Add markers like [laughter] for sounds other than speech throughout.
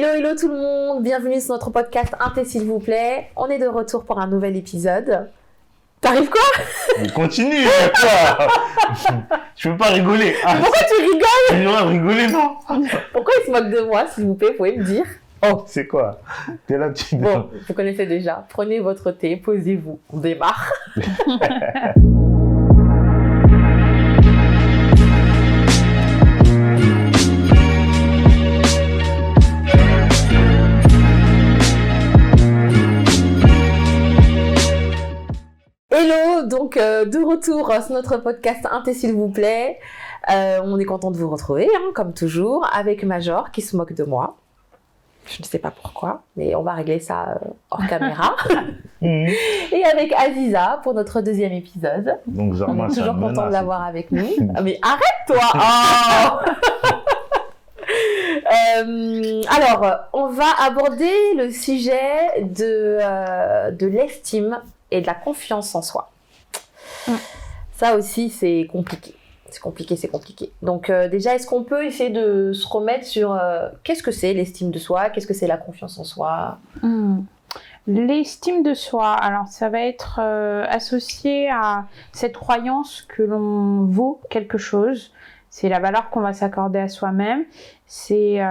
Hello, hello tout le monde, bienvenue sur notre podcast Inté s'il vous plaît. On est de retour pour un nouvel épisode. T'arrives quoi? Mais continue, quoi Je peux pas rigoler. Ah, Pourquoi tu rigoles? Droit de rigoler, non? Pourquoi il se moque de moi, s'il vous plaît, vous pouvez me dire Oh, c'est quoi? T'es là, tu Bon, vous connaissez déjà. Prenez votre thé, posez-vous, on démarre. [laughs] Hello, donc euh, de retour sur notre podcast Inté s'il vous plaît. Euh, on est content de vous retrouver, hein, comme toujours, avec Major qui se moque de moi. Je ne sais pas pourquoi, mais on va régler ça euh, hors caméra. [laughs] [laughs] Et avec Aziza pour notre deuxième épisode. Donc, On Zarma, est ça toujours me content de l'avoir avec nous. [laughs] Ah, mais arrête toi Oh Euh, alors, on va aborder le sujet de, euh, de l'estime et de la confiance en soi. Mm. Ça aussi, c'est compliqué. C'est compliqué, c'est compliqué. Donc euh, déjà, est-ce qu'on peut essayer de se remettre sur euh, qu'est-ce que c'est l'estime de soi? Qu'est-ce que c'est la confiance en soi? Hmm. L'estime de soi, alors ça va être euh, associé à cette croyance que l'on vaut quelque chose. C'est la valeur qu'on va s'accorder à soi-même. C'est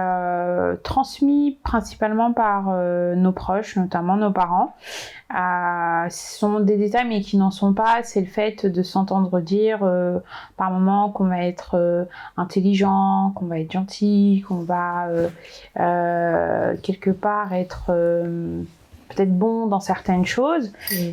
transmis principalement par nos proches, notamment nos parents. Euh, ce sont des détails mais qui n'en sont pas. C'est le fait de s'entendre dire euh, par moments qu'on va être euh, intelligent, qu'on va être gentil, qu'on va quelque part être peut-être bon dans certaines choses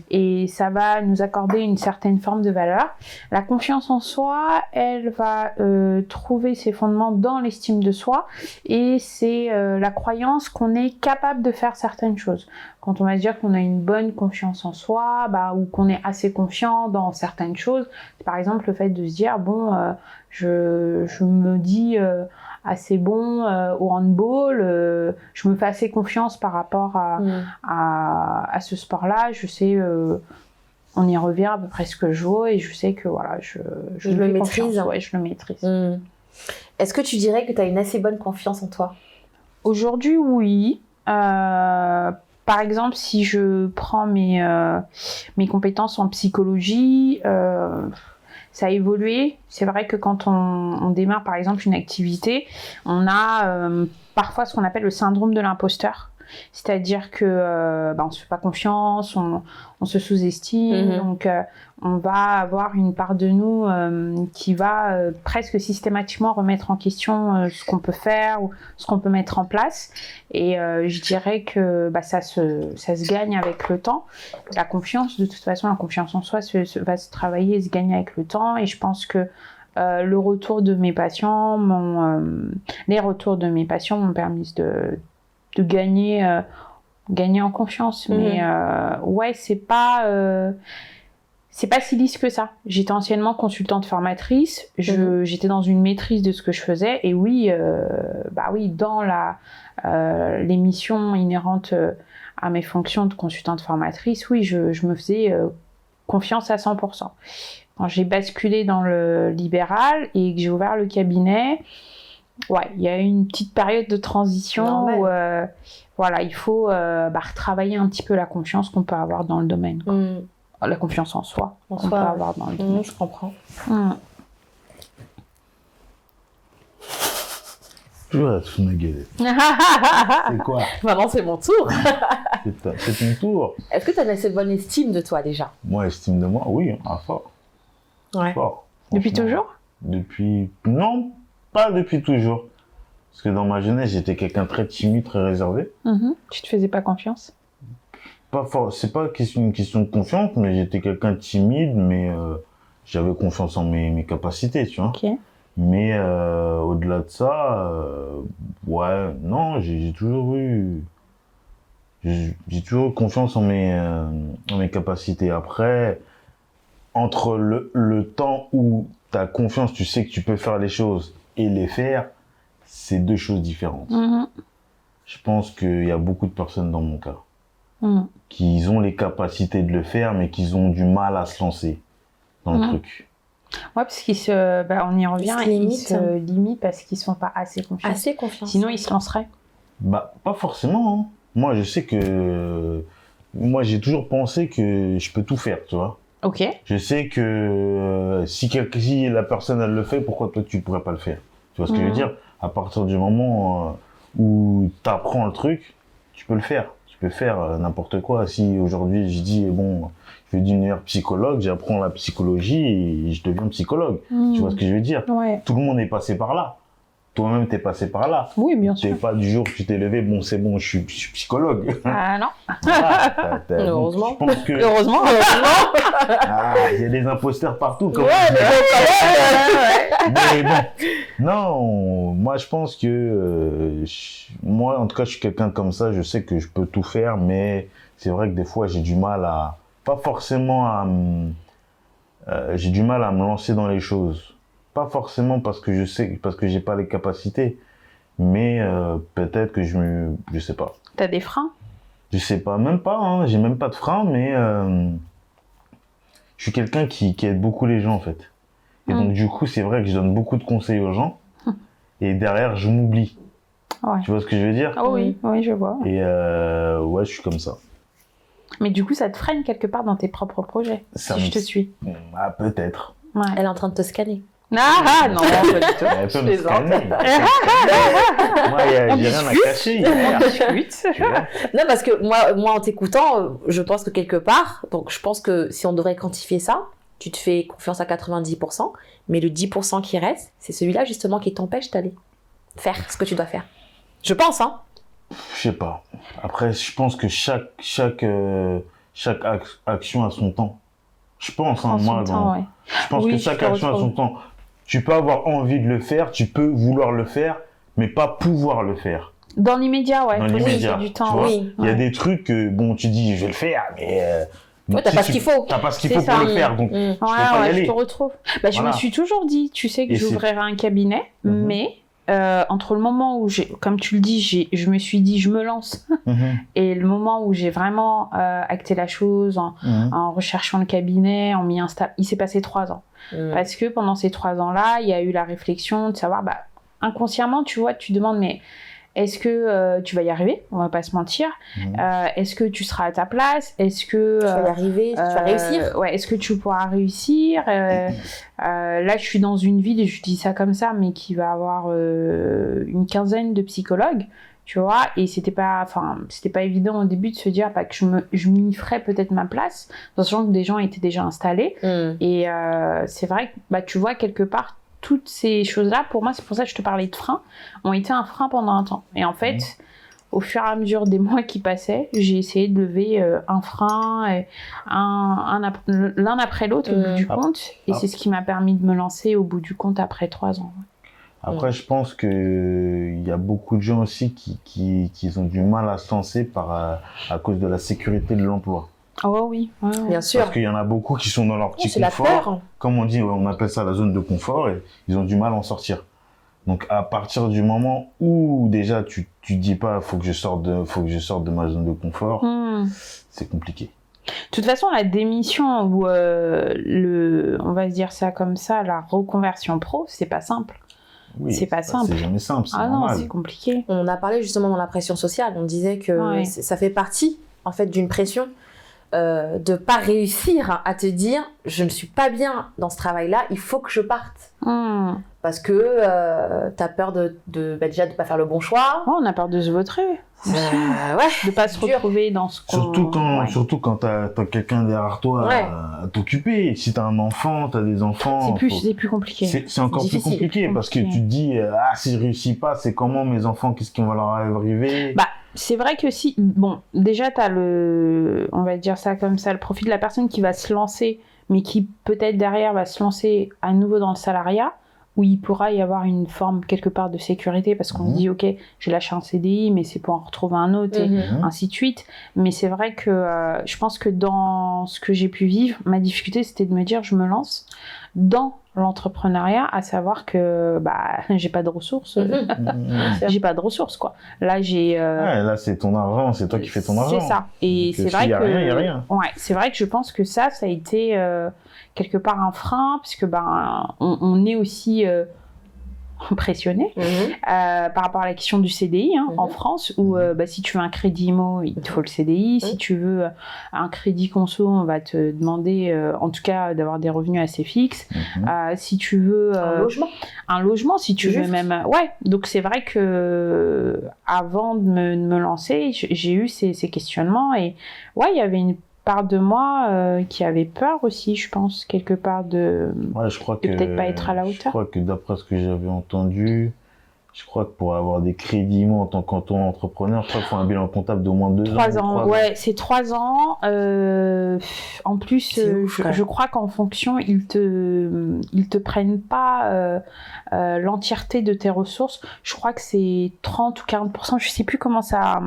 et ça va nous accorder une certaine forme de valeur. La confiance en soi, elle va euh, trouver ses fondements dans l'estime de soi et c'est euh, la croyance qu'on est capable de faire certaines choses. Quand on va se dire qu'on a une bonne confiance en soi, bah, ou qu'on est assez confiant dans certaines choses, par exemple le fait de se dire bon, euh, je, je me dis euh, assez bon euh, au handball, euh, je me fais assez confiance par rapport à, Mm. à, à ce sport-là. Je sais, euh, on y revient à peu près ce que je vaux et je sais que voilà, je, Je me le maîtrise. Ouais, je le maîtrise. Mm. Est-ce que tu dirais que tu as une assez bonne confiance en toi? Aujourd'hui, oui. Par exemple, si je prends mes, mes compétences en psychologie, ça a évolué. C'est vrai que quand on, on démarre, par exemple, une activité, on a euh, parfois ce qu'on appelle le syndrome de l'imposteur. C'est-à-dire que euh, bah, on se fait pas confiance, on, on se sous-estime, Mhm. donc euh, on va avoir une part de nous euh, qui va euh, presque systématiquement remettre en question euh, ce qu'on peut faire ou ce qu'on peut mettre en place. Et je dirais que bah, ça, se, ça se gagne avec le temps. La confiance, de toute façon, la confiance en soi se, se- va se travailler et se gagner avec le temps. Et je pense que euh, le retour de mes patients, euh, les retours de mes patients m'ont permis de, de gagner, euh, gagner en confiance. Mhm. Mais euh, ouais, c'est pas. C'est pas si lisse que ça. J'étais anciennement consultante formatrice, je, j'étais dans une maîtrise de ce que je faisais, et oui, euh, bah oui, dans la euh, les missions inhérentes euh, à mes fonctions de consultante formatrice, oui, je, je me faisais euh, confiance à 100%. Quand j'ai basculé dans le libéral et que j'ai ouvert le cabinet, ouais, il y a eu une petite période de transition Normal. où euh, voilà, il faut bah, retravailler un petit peu la confiance qu'on peut avoir dans le domaine. quoi. Mm. La confiance en soi En qu'on soi, peut avoir dans le Mm, domaine. je comprends. Mm. Tu vas te foutre ma gueule. C'est quoi? Maintenant, c'est mon tour. C'est ton tour. Est-ce que tu as assez bonne estime de toi déjà? Moi, estime de moi, oui, à fort. Ouais. fort. Depuis toujours? Depuis. Non, pas depuis toujours. Parce que dans ma jeunesse, j'étais quelqu'un très timide, très réservé. Mhm. Tu te faisais pas confiance? Pas c'est pas une question de confiance, mais j'étais quelqu'un de timide, mais euh, j'avais confiance en mes, mes capacités, tu vois. Mais euh, au-delà de ça, euh, ouais, non, j'ai toujours eu, j'ai toujours eu confiance en mes, en mes capacités. Après, entre le, le temps où tu as confiance, tu sais que tu peux faire les choses et les faire, c'est deux choses différentes. Mhm. Je pense qu'il y a beaucoup de personnes dans mon cas Mhm. qui ont les capacités de le faire, mais qui ont du mal à se lancer dans le Mhm. truc. Ouais, parce qu'ils se, bah, on y revient, se ils limitent. se limitent parce qu'ils sont pas assez confiants. Assez confiance. Sinon, ils se lanceraient. Bah, pas forcément. hein. Moi, je sais que. Moi, j'ai toujours pensé que je peux tout faire, tu vois. Ok. Je sais que euh, si, quelque, si la personne, elle le fait, pourquoi toi, tu pourrais pas le faire? Tu vois ce que je veux Mhm. dire? À partir du moment euh, où tu apprends le truc, tu peux le faire. Tu peux faire euh, n'importe quoi. Si aujourd'hui, je dis, bon, je veux devenir psychologue, j'apprends la psychologie et je deviens psychologue. Tu vois ce que je veux dire? Ouais. Tout le monde est passé par là. Toi-même, t'es passé par là. Oui, bien sûr. pas du jour où tu t'es levé, bon, c'est bon, je suis, je suis psychologue. Ah non. [laughs] Donc, Heureusement. Je pense que Heureusement. [laughs] ah, il y a des imposteurs partout. Comme Ouais, mais bon, mais non, moi je pense que euh, je- moi en tout cas je suis quelqu'un comme ça, je sais que je peux tout faire, mais c'est vrai que des fois j'ai du mal à, pas forcément à, euh, j'ai du mal à me lancer dans les choses, pas forcément parce que je sais, parce que j'ai pas les capacités, mais euh, peut-être que je me, je sais pas, T'as des freins? Je sais pas, même pas, hein, j'ai même pas de frein, mais euh, je suis quelqu'un qui, qui aide beaucoup les gens en fait. Et Mm. donc du coup, c'est vrai que je donne beaucoup de conseils aux gens. [laughs] Et derrière, je m'oublie. Ouais. Tu vois ce que je veux dire? Ah oui, oui, je vois. Et euh, ouais, je suis comme ça. Mais du coup, ça te freine quelque part dans tes propres projets. Ça si me- je te suis. Ah, peut-être. Ouais. Elle est en train de te scanner. Ah, ah, non, pas du tout. Elle peut me plaisante. scanner. Moi, y a- On j'ai rien à cacher. Non, parce que moi, moi en t'écoutant, je pense que quelque part, donc je pense que si on devrait quantifier ça, tu te fais confiance à 90%, mais le 10% qui reste, c'est celui-là justement qui t'empêche d'aller faire ce que tu dois faire. Je pense, hein. Je sais pas. Après, je pense que chaque, chaque, euh, chaque ac- action a son temps. Je pense, hein, moi, temps, dans- ouais. Je pense Oui, que je chaque action a son temps. Tu peux avoir envie de le faire, tu peux vouloir le faire, mais pas pouvoir le faire. Dans l'immédiat, ouais. Dans l'immédiat, laisser du temps. Oui. Il y a des trucs que, bon, tu dis, je vais le faire, mais... euh, Ouais, t'as pas ce qu'il faut. T'as pas ce qu'il faut pour le faire, donc Mm. Ouais, peux pas y ouais, aller. je te retrouve. Bah, je Voilà. me suis toujours dit, tu sais que j'ouvrirai un cabinet, Mhm. mais euh, entre le moment où j'ai, comme tu le dis, j'ai, je me suis dit, je me lance, Mhm, et le moment où j'ai vraiment euh, acté la chose en, mhm. en recherchant le cabinet, en m'y installant, il s'est passé trois ans. Parce que pendant ces trois ans-là, il y a eu la réflexion de savoir, bah, inconsciemment, tu vois, tu demandes, mais est-ce que euh, tu vas y arriver? On va pas se mentir. Mhm. Euh, est-ce que tu seras à ta place? Est-ce que Tu vas y euh, arriver, tu vas réussir. Ouais, est-ce que tu pourras réussir? Euh, euh, Là, je suis dans une ville, et je dis ça comme ça, mais qui va avoir euh, une quinzaine de psychologues, tu vois. Et c'était pas, enfin, c'était pas évident au début de se dire bah, que je me, je m'y ferais peut-être ma place, sachant que des gens étaient déjà installés. Mm. Et euh, c'est vrai que bah, tu vois quelque part toutes ces choses-là, pour moi, c'est pour ça que je te parlais de frein, ont été un frein pendant un temps. Et en fait, au fur et à mesure des mois qui passaient, j'ai essayé de lever euh, un frein, et un, un ap- l'un après l'autre au bout du Ah. compte. Et Ah. c'est ce qui m'a permis de me lancer au bout du compte après trois ans. Après, je pense que il y a beaucoup de gens aussi qui, qui, qui ont du mal à se lancer par, euh, à cause de la sécurité de l'emploi. Oh oui, ouais, ouais. Bien sûr. Parce qu'il y en a beaucoup qui sont dans leur petit C'est la confort. peur. Comme on dit, ouais, on appelle ça la zone de confort et ils ont du mal à en sortir. Donc à partir du moment où déjà tu tu dis pas faut que je sorte de faut que je sorte de ma zone de confort, Hmm. c'est compliqué. De toute façon, la démission ou euh, le, on va se dire ça comme ça, la reconversion pro, c'est pas simple. Oui, C'est pas simple. C'est jamais simple, Ah non, c'est compliqué. On a parlé justement dans la pression sociale. On disait que Ouais. ça fait partie en fait d'une pression euh, de pas réussir à te dire je ne suis pas bien dans ce travail-là, il faut que je parte Hmm. Parce que euh, t'as peur de, de bah, déjà de pas faire le bon choix. Oh, on a peur de se vautrer, Euh, ouais. de pas se dur. retrouver dans ce qu'on... Surtout quand, Ouais. surtout quand t'as as, quelqu'un derrière toi Ouais. à, t'occuper. Si t'as un enfant, t'as des enfants. C'est plus, faut- c'est plus compliqué. C'est encore plus compliqué parce que tu te dis euh, ah si je réussis pas c'est comment mes enfants qu'est-ce qui va leur arriver? Bah, c'est vrai que si, bon, déjà t'as le, on va dire ça comme ça, le profil de la personne qui va se lancer, mais qui peut-être derrière va se lancer à nouveau dans le salariat, où il pourra y avoir une forme quelque part de sécurité parce qu'on Mhm. se dit ok, j'ai lâché un CDI, mais c'est pour en retrouver un autre et Mhm. Mhm. ainsi de suite. Mais c'est vrai que euh, je pense que dans ce que j'ai pu vivre, ma difficulté c'était de me dire je me lance dans l'entrepreneuriat, à savoir que bah [laughs] j'ai pas de ressources, Mhm. [laughs] Mhm. j'ai pas de ressources quoi. Là j'ai euh, Ouais, là c'est ton argent c'est toi qui fais ton argent c'est ça. Et c'est vrai s'il y a que rien, il y a rien. ouais, c'est vrai que je pense que ça, ça a été euh, quelque part un frein, puisque ben on, on est aussi euh, [laughs] impressionné Mhm. euh, par rapport à la question du CDI hein, Mhm. en France, où euh, bah, si tu veux un crédit IMO, il te faut le CDI. Si Mhm. tu veux euh, un crédit conso, on va te demander, euh, en tout cas, d'avoir des revenus assez fixes. Mhm. Euh, si tu veux Un logement. un logement, si tu veux même. Ouais, donc c'est vrai que avant de me, de me lancer, j'ai eu ces, ces questionnements et ouais, il y avait une part de moi euh, qui avait peur aussi, je pense, quelque part de. Ouais, je crois de que. peut-être pas être à la Je hauteur. crois que d'après ce que j'avais entendu, je crois que pour avoir des crédits IMO en tant qu'auto-entrepreneur, je crois qu'il faut un bilan comptable d'au moins deux Trois ans. ou ans, trois ouais, c'est trois ans. euh, en plus, euh, ouf, je, crois qu'en fonction, ils te, ils te prennent pas euh, euh, l'entièreté de tes ressources. Je crois que c'est 30 ou 40%, je sais plus comment ça,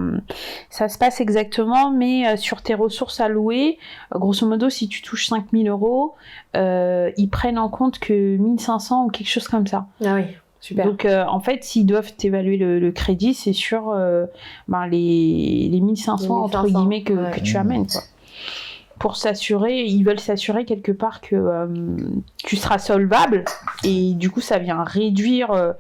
ça se passe exactement, mais euh, sur tes ressources allouées, grosso modo, si tu touches 5000 euros, euh, ils prennent en compte que 1500 ou quelque chose comme ça. Ah oui, super. Donc, euh, en fait, s'ils doivent t'évaluer le, le crédit, c'est sur euh, ben, les, les 1500, Les entre 1500, guillemets que, ouais. que tu Mmh. amènes. Quoi. Pour s'assurer, ils veulent s'assurer quelque part que euh, tu seras solvable et du coup, ça vient réduire, euh,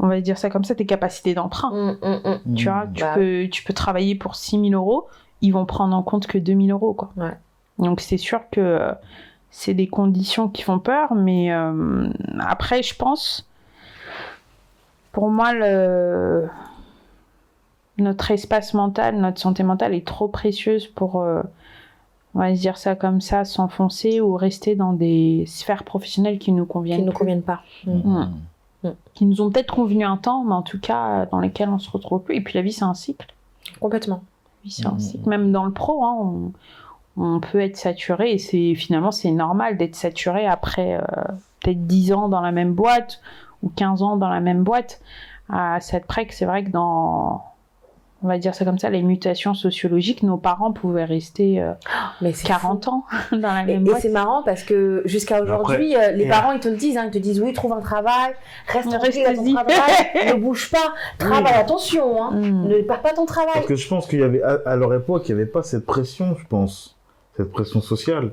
on va dire ça comme ça, tes capacités d'emprunt. Mm, mm, mm. Tu vois, tu, Bah. peux, tu peux travailler pour 6000 euros, ils vont prendre en compte que 2000 euros. Quoi. Ouais. Donc, c'est sûr que euh, c'est des conditions qui font peur, mais euh, après, je pense, pour moi, le... notre espace mental, notre santé mentale est trop précieuse pour, euh, on va se dire ça comme ça, s'enfoncer ou rester dans des sphères professionnelles qui nous Qui conviennent ne nous conviennent pas. Mm. Mhm. qui nous ont peut-être convenu un temps, mais en tout cas dans lesquels on se retrouve plus. Et puis la vie, c'est un cycle. Complètement. La vie, c'est un cycle. Même dans le pro, hein, on, on peut être saturé et c'est finalement c'est normal d'être saturé après euh, peut-être 10 ans dans la même boîte ou 15 ans dans la même boîte. À cette près que c'est vrai que dans on va dire ça comme ça, les mutations sociologiques, nos parents pouvaient rester euh, [gasps] Mais c'est 40 ans [laughs] dans la Et, même et boîte. c'est marrant parce que jusqu'à aujourd'hui, euh, les parents ils te le disent, hein, ils te disent oui, trouve un travail, reste Reste à ton travail, [laughs] ne bouge pas, travaille, Oui. attention, hein, Mm. ne perds pas ton travail. Parce que je pense qu'il y avait, à, à leur époque, il n'y avait pas cette pression, je pense. Cette pression sociale.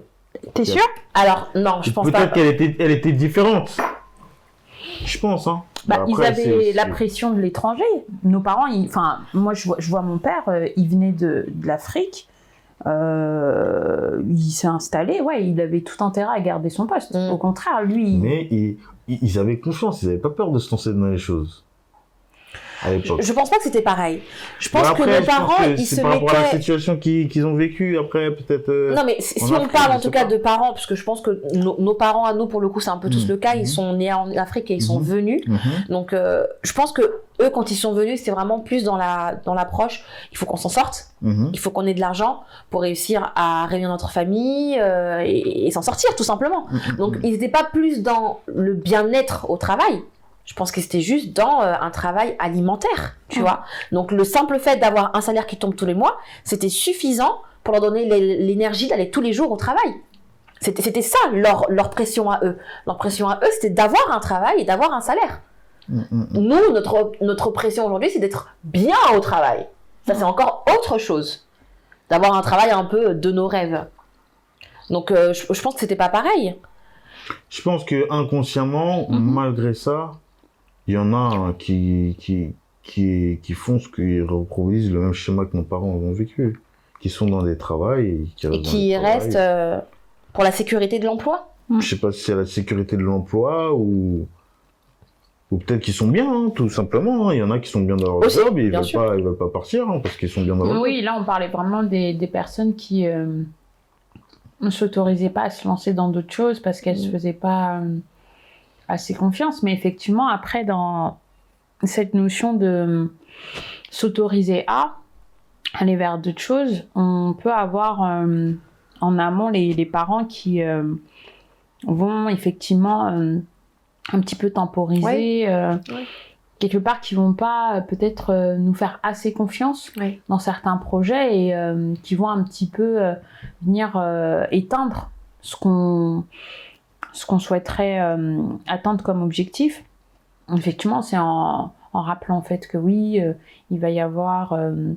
T'es sûr? Alors non, je pense pas. Peut-être qu'elle était, elle était différente. Je pense, hein. Bah, Après, ils avaient la pression de l'étranger. Nos parents, ils- enfin, moi je vois, je vois mon père, euh, il venait de, de l'Afrique, euh, il s'est installé, ouais, il avait tout intérêt à garder son poste. Mm. Au contraire, lui, Mais ils avaient confiance, ils n'avaient pas peur de se lancer dans les choses. À. Je pense pas que c'était pareil. Je pense que nos parents, que ils c'est se par rapport à la mettaient. situation qu'ils ont vécue, après, peut-être. euh, Non mais si on parle en tout cas pas. de parents, parce que je pense que nos, nos parents à nous pour le coup c'est un peu tous Mhm. le cas, ils Mhm. sont nés en Afrique et ils sont Mhm. venus. mhm. Donc euh, je pense que eux quand ils sont venus c'était vraiment plus dans la dans l'approche, il faut qu'on s'en sorte, Mhm. il faut qu'on ait de l'argent pour réussir à réunir notre famille euh, et, et s'en sortir tout simplement. Donc ils n'étaient pas plus dans le bien-être au travail. Je pense que c'était juste dans euh, un travail alimentaire, tu vois. Donc le simple fait d'avoir un salaire qui tombe tous les mois, c'était suffisant pour leur donner l'é- l'énergie d'aller tous les jours au travail. C'était ça leur, leur pression à eux. Leur pression à eux, c'était d'avoir un travail et d'avoir un salaire. Mhm. Mhm. Nous, notre, notre pression aujourd'hui, c'est d'être bien au travail. Ça, c'est encore autre chose. D'avoir un travail un peu de nos rêves. Donc, euh, je, je pense que c'était pas pareil. Je pense que inconsciemment, Mhm. malgré ça, il y en a hein, qui, qui, qui, qui font ce qu'ils reproduisent le même schéma que nos parents ont vécu. Qui sont dans des travails et qui, Et restent qui euh, pour la sécurité de l'emploi? Je sais pas si c'est la sécurité de l'emploi ou. Ou peut-être qu'ils sont bien, hein, tout simplement. hein. Il y en a qui sont bien dans leur Aussi, job et ils bien veulent sûr. pas, ils veulent pas partir hein, parce qu'ils sont bien dans leur job. oui, là on parlait vraiment des, des personnes qui euh, ne s'autorisaient pas à se lancer dans d'autres choses parce qu'elles se Mm. faisaient pas euh, assez confiance. Mais effectivement, après, dans cette notion de s'autoriser à aller vers d'autres choses, on peut avoir euh, en amont les, les parents qui euh, vont effectivement euh, un petit peu temporiser. Ouais. Quelque part, qui vont pas peut-être nous faire assez confiance Ouais. dans certains projets et qui vont un petit peu venir éteindre ce qu'on ce qu'on souhaiterait euh, atteindre comme objectif. Effectivement, c'est en, en rappelant en fait que oui, euh, il va y avoir euh,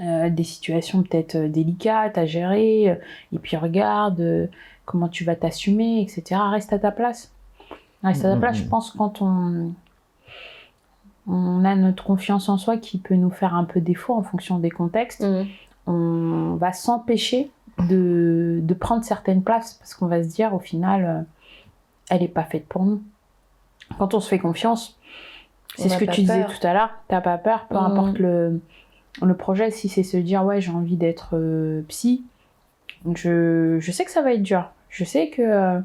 euh, des situations peut-être délicates à gérer, et puis regarde euh, comment tu vas t'assumer, etc. Reste à ta place. Reste à ta place. Je mhm. pense quand on on a notre confiance en soi qui peut nous faire un peu défaut en fonction des contextes. Mhm. On va s'empêcher de, de prendre certaines places parce qu'on va se dire au final, euh, elle n'est pas faite pour nous. Quand on se fait confiance, c'est ce que tu disais tout à l'heure, t'as pas peur, peu Mhm. importe le, le projet, si c'est se dire ouais j'ai envie d'être euh, psy, je, je sais que ça va être dur. Je sais que euh,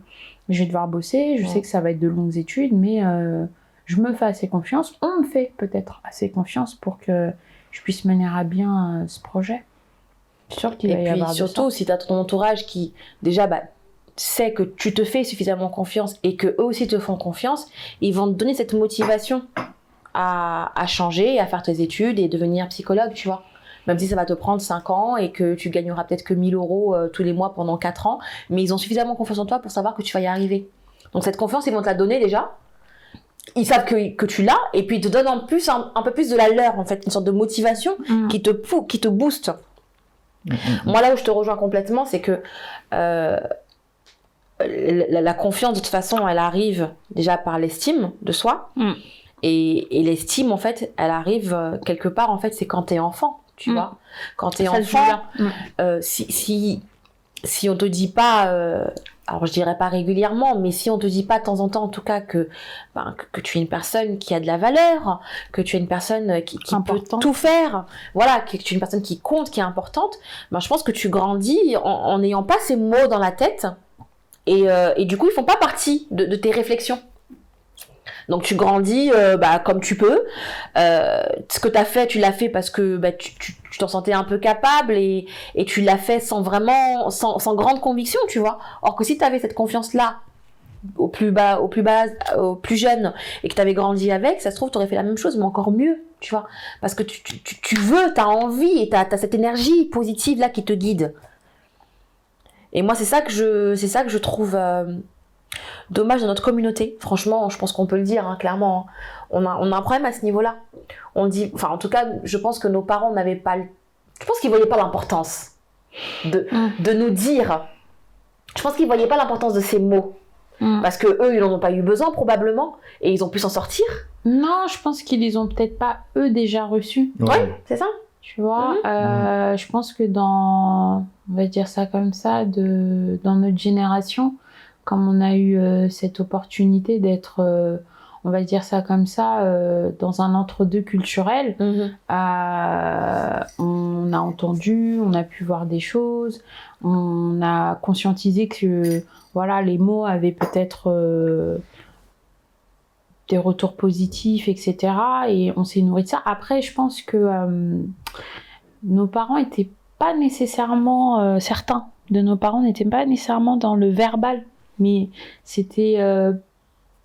je vais devoir bosser, je Ouais. sais que ça va être de longues études, mais euh, je me fais assez confiance. On me fait peut-être assez confiance pour que je puisse mener à bien ce projet. Je suis sûre qu'il Et va y puis avoir de surtout, si tu as ton entourage qui déjà bah, sait que tu te fais suffisamment confiance et que eux aussi te font confiance, ils vont te donner cette motivation à, à changer, à faire tes études et devenir psychologue, tu vois. Même si ça va te prendre 5 ans et que tu gagneras peut-être que 1000 euros euh, tous les mois pendant 4 ans, mais ils ont suffisamment confiance en toi pour savoir que tu vas y arriver. Donc cette confiance, ils vont te la donner déjà. Ils savent que, que tu l'as et puis ils te donnent en plus un, un peu plus de la leur, en fait, une sorte de motivation. Mm. qui te, qui te booste. Mm, mm. Moi, là où je te rejoins complètement, c'est que euh, la, la confiance, de toute façon, elle arrive déjà par l'estime de soi. Mm. Et, et l'estime, en fait, elle arrive euh, quelque part, en fait, c'est quand t'es enfant, tu Mm. vois. Quand t'es enfant. Mm. euh, si, si, si on te dit pas, euh, alors je dirais pas régulièrement, mais si on te dit pas de temps en temps, en tout cas, que, ben, que, que tu es une personne qui a de la valeur, que tu es une personne qui, qui peut tout faire, voilà, que tu es une personne qui compte, qui est importante, ben, je pense que tu grandis en en n'ayant pas ces mots dans la tête, et, euh, et du coup, ils font pas partie de, de tes réflexions. Donc tu grandis euh, bah, comme tu peux. Euh, ce que tu as fait, tu l'as fait parce que bah, tu t'en sentais un peu capable et, tu l'as fait sans vraiment, sans, grande conviction, tu vois. Or que si tu avais cette confiance-là au plus bas, au plus bas, au plus jeune et que tu avais grandi avec, ça se trouve, tu aurais fait la même chose, mais encore mieux, tu vois. Parce que tu, veux, tu as envie et tu as, cette énergie positive-là qui te guide. Et moi, c'est ça que je, c'est ça que je trouve euh, dommage dans notre communauté. Franchement, je pense qu'on peut le dire, hein, clairement. hein. On a, on a un problème à ce niveau-là. On dit, enfin, en tout cas, je pense que nos parents n'avaient pas, le- je pense qu'ils voyaient pas l'importance de, Mm. de nous dire. Je pense qu'ils voyaient pas l'importance de ces mots Mm. parce que eux, ils n'en ont pas eu besoin probablement et ils ont pu s'en sortir. Non, je pense qu'ils les ont peut-être pas eux déjà reçus. Ouais. C'est ça Tu vois, Mhm. Euh, je pense que dans, on va dire ça comme ça, de, dans notre génération, comme on a eu euh, cette opportunité d'être, euh, on va dire ça comme ça, euh, dans un entre-deux culturel, Mhm. on a entendu, on a pu voir des choses, on a conscientisé que voilà, les mots avaient peut-être des retours positifs, etc. Et on s'est nourri de ça. Après, je pense que nos parents étaient pas nécessairement, certains de nos parents n'étaient pas nécessairement dans le verbal, mais c'était euh,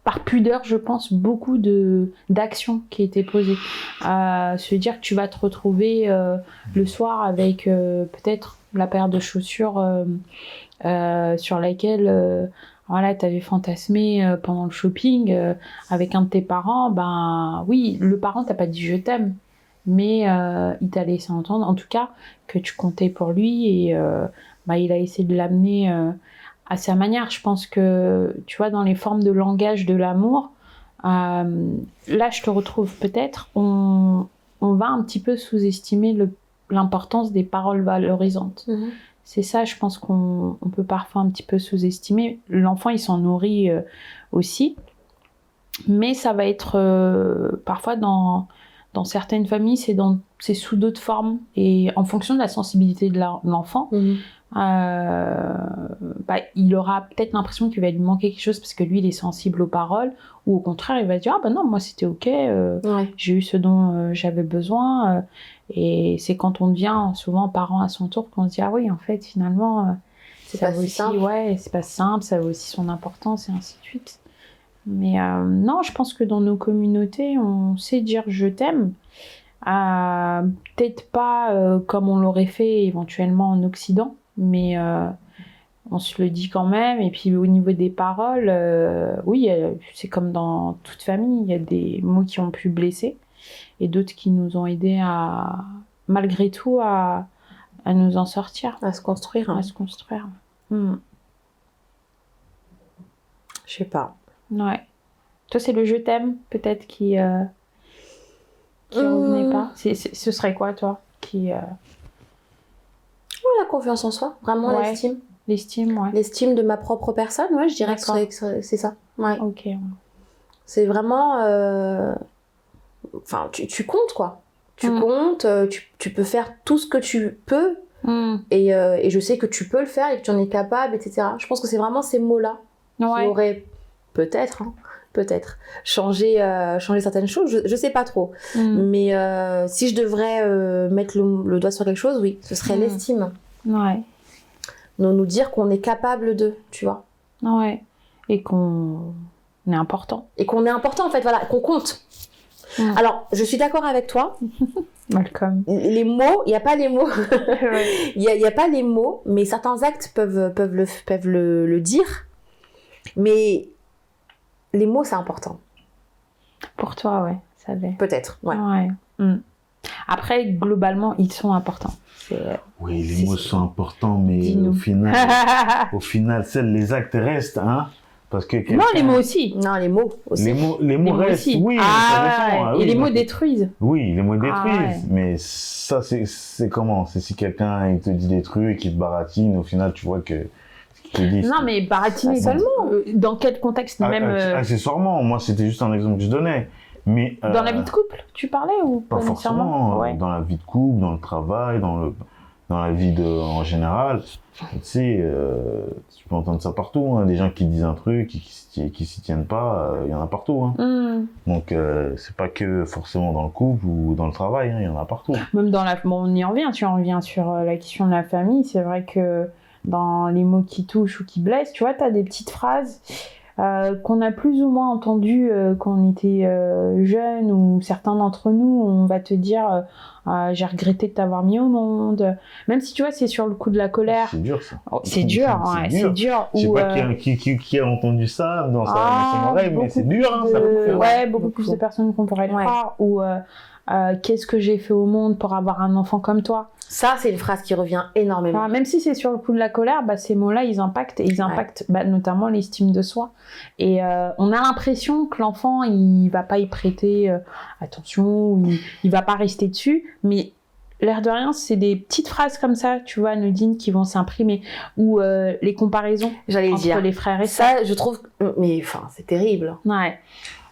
par pudeur, je pense, beaucoup de d'actions qui étaient posées. À se dire que tu vas te retrouver euh, le soir avec euh, peut-être la paire de chaussures sur laquelle voilà, tu avais fantasmé pendant le shopping avec un de tes parents, ben oui, le parent t'a pas dit je t'aime, mais il t'a laissé entendre, en tout cas, que tu comptais pour lui et bah, il a essayé de l'amener à sa manière. Je pense que, tu vois, dans les formes de langage de l'amour, euh, là, je te retrouve peut-être, on, on va un petit peu sous-estimer l'importance des paroles valorisantes. Mhm. C'est ça, je pense qu'on on peut parfois un petit peu sous-estimer. L'enfant, il s'en nourrit euh, aussi. Mais ça va être euh, parfois dans, dans certaines familles, c'est sous d'autres formes. Et en fonction de la sensibilité de l'enfant, Mhm. Euh, bah, il aura peut-être l'impression qu'il va lui manquer quelque chose parce que lui, il est sensible aux paroles. Ou au contraire, il va dire Ah ben non, moi c'était ok, euh, Ouais. j'ai eu ce dont euh, j'avais besoin. et c'est quand on devient souvent parent à son tour qu'on se dit ah oui en fait finalement C'est ça pas vaut si aussi simple. ouais c'est pas simple, ça vaut aussi son importance et ainsi de suite. Mais euh, non, je pense que dans nos communautés, on sait dire je t'aime. Euh, Peut-être pas euh, comme on l'aurait fait éventuellement en Occident, mais euh, on se le dit quand même. Et puis au niveau des paroles, euh, oui, euh, c'est comme dans toute famille, il y a des mots qui ont pu blesser et d'autres qui nous ont aidés à, malgré tout, à, à nous en sortir, À se construire. hein. à se construire. Hmm. Je sais pas. Ouais. Toi, c'est le je t'aime, peut-être, qui, euh, qui Mmh. revenait pas. C'est- ce serait quoi, toi qui euh, La confiance en soi, vraiment Ouais. l'estime. L'estime, ouais. L'estime de ma propre personne, ouais, je dirais que c'est- ça. Ouais. Ok. C'est vraiment. euh, Enfin, tu, tu comptes, quoi. Tu Mm. comptes, euh, tu, tu peux faire tout ce que tu peux, Hmm. et, euh, et je sais que tu peux le faire et que tu en es capable, etc. Je pense que c'est vraiment ces mots-là qui Ouais. auraient peut-être, hein, peut-être, changé, euh, changé certaines choses. Je, je sais pas trop. Hmm. Mais euh, si je devrais euh, mettre le, le doigt sur quelque chose, oui, ce serait Mm. l'estime. Ouais. Nous, nous dire qu'on est capable de, tu vois. Ouais. Et qu'on est important. Et qu'on est important, en fait, voilà, qu'on compte. Mm. Alors, je suis d'accord avec toi. [laughs] Malcolm. Les mots, il n'y a pas les mots. [laughs] Il n'y a, pas les mots, mais certains actes peuvent, peuvent, le, peuvent le, le dire. Mais les mots, c'est important. Pour toi, ouais, ça va. Peut-être, ouais. Ouais. Hmm. Après, globalement, ils sont importants. Oui, les mots sont importants, mais au final, [laughs] au final, seuls les actes restent, hein. Parce que non, les mots aussi. Non, les mots aussi. les mots, les mots Les mots restent, aussi. oui, ah, ça dépend. ouais. ah Et les mots détruisent. Oui, les mots Ah détruisent, ouais. mais ça, c'est, comment? C'est si quelqu'un il te dit des trucs et qu'il te baratine, au final, tu vois que Non, mais baratiner seulement. euh, Dans quel contexte Ah, Même ah, euh, Accessoirement, moi, c'était juste un exemple que je donnais. Mais, dans euh, la vie de couple, tu parlais ou Pas pas nécessairement forcément. Ouais. Dans la vie de couple, dans le travail, dans, le, dans la vie de, en général. Tu sais, euh, tu peux entendre ça partout. hein, Des gens qui disent un truc, qui, qui, s'y- qui s'y tiennent pas, euh, il y en a partout. Hein. Hmm. Donc, euh, c'est pas que forcément dans le couple ou dans le travail, hein, il y en a partout. Même dans la. Bon, on y revient, tu reviens sur la question de la famille. C'est vrai que dans les mots qui touchent ou qui blessent, tu vois, tu as des petites phrases euh, qu'on a plus ou moins entendues euh, quand on était euh, jeune ou certains d'entre nous, on va te dire euh, Ah, J'ai regretté de t'avoir mis au monde. Même si tu vois, c'est sur le coup de la colère. C'est dur, ça. Oh, C'est dur, C'est ouais, dur. c'est dur. Je sais Ou, pas euh, qui, a, qui, qui, qui a entendu ça dans sa, Ah, son oreille, mais c'est dur, hein, ça de- mal. ouais, beaucoup Beaucoup. plus de personnes qu'on pourrait le Ouais. croire. Ou euh, qu'est-ce que j'ai fait au monde pour avoir un enfant comme toi Ça, c'est une phrase qui revient énormément. Enfin, Même si c'est sur le coup de la colère, bah, ces mots-là, ils impactent et ils impactent bah, notamment l'estime de soi. Et euh, on a l'impression que l'enfant, il va pas y prêter euh, attention, il, il va pas rester dessus, mais l'air de rien, c'est des petites phrases comme ça, tu vois, Nadine, qui vont s'imprimer, ou euh, les comparaisons entre dire. les frères et sœurs. Ça, je trouve. Mais enfin, c'est terrible. Ouais.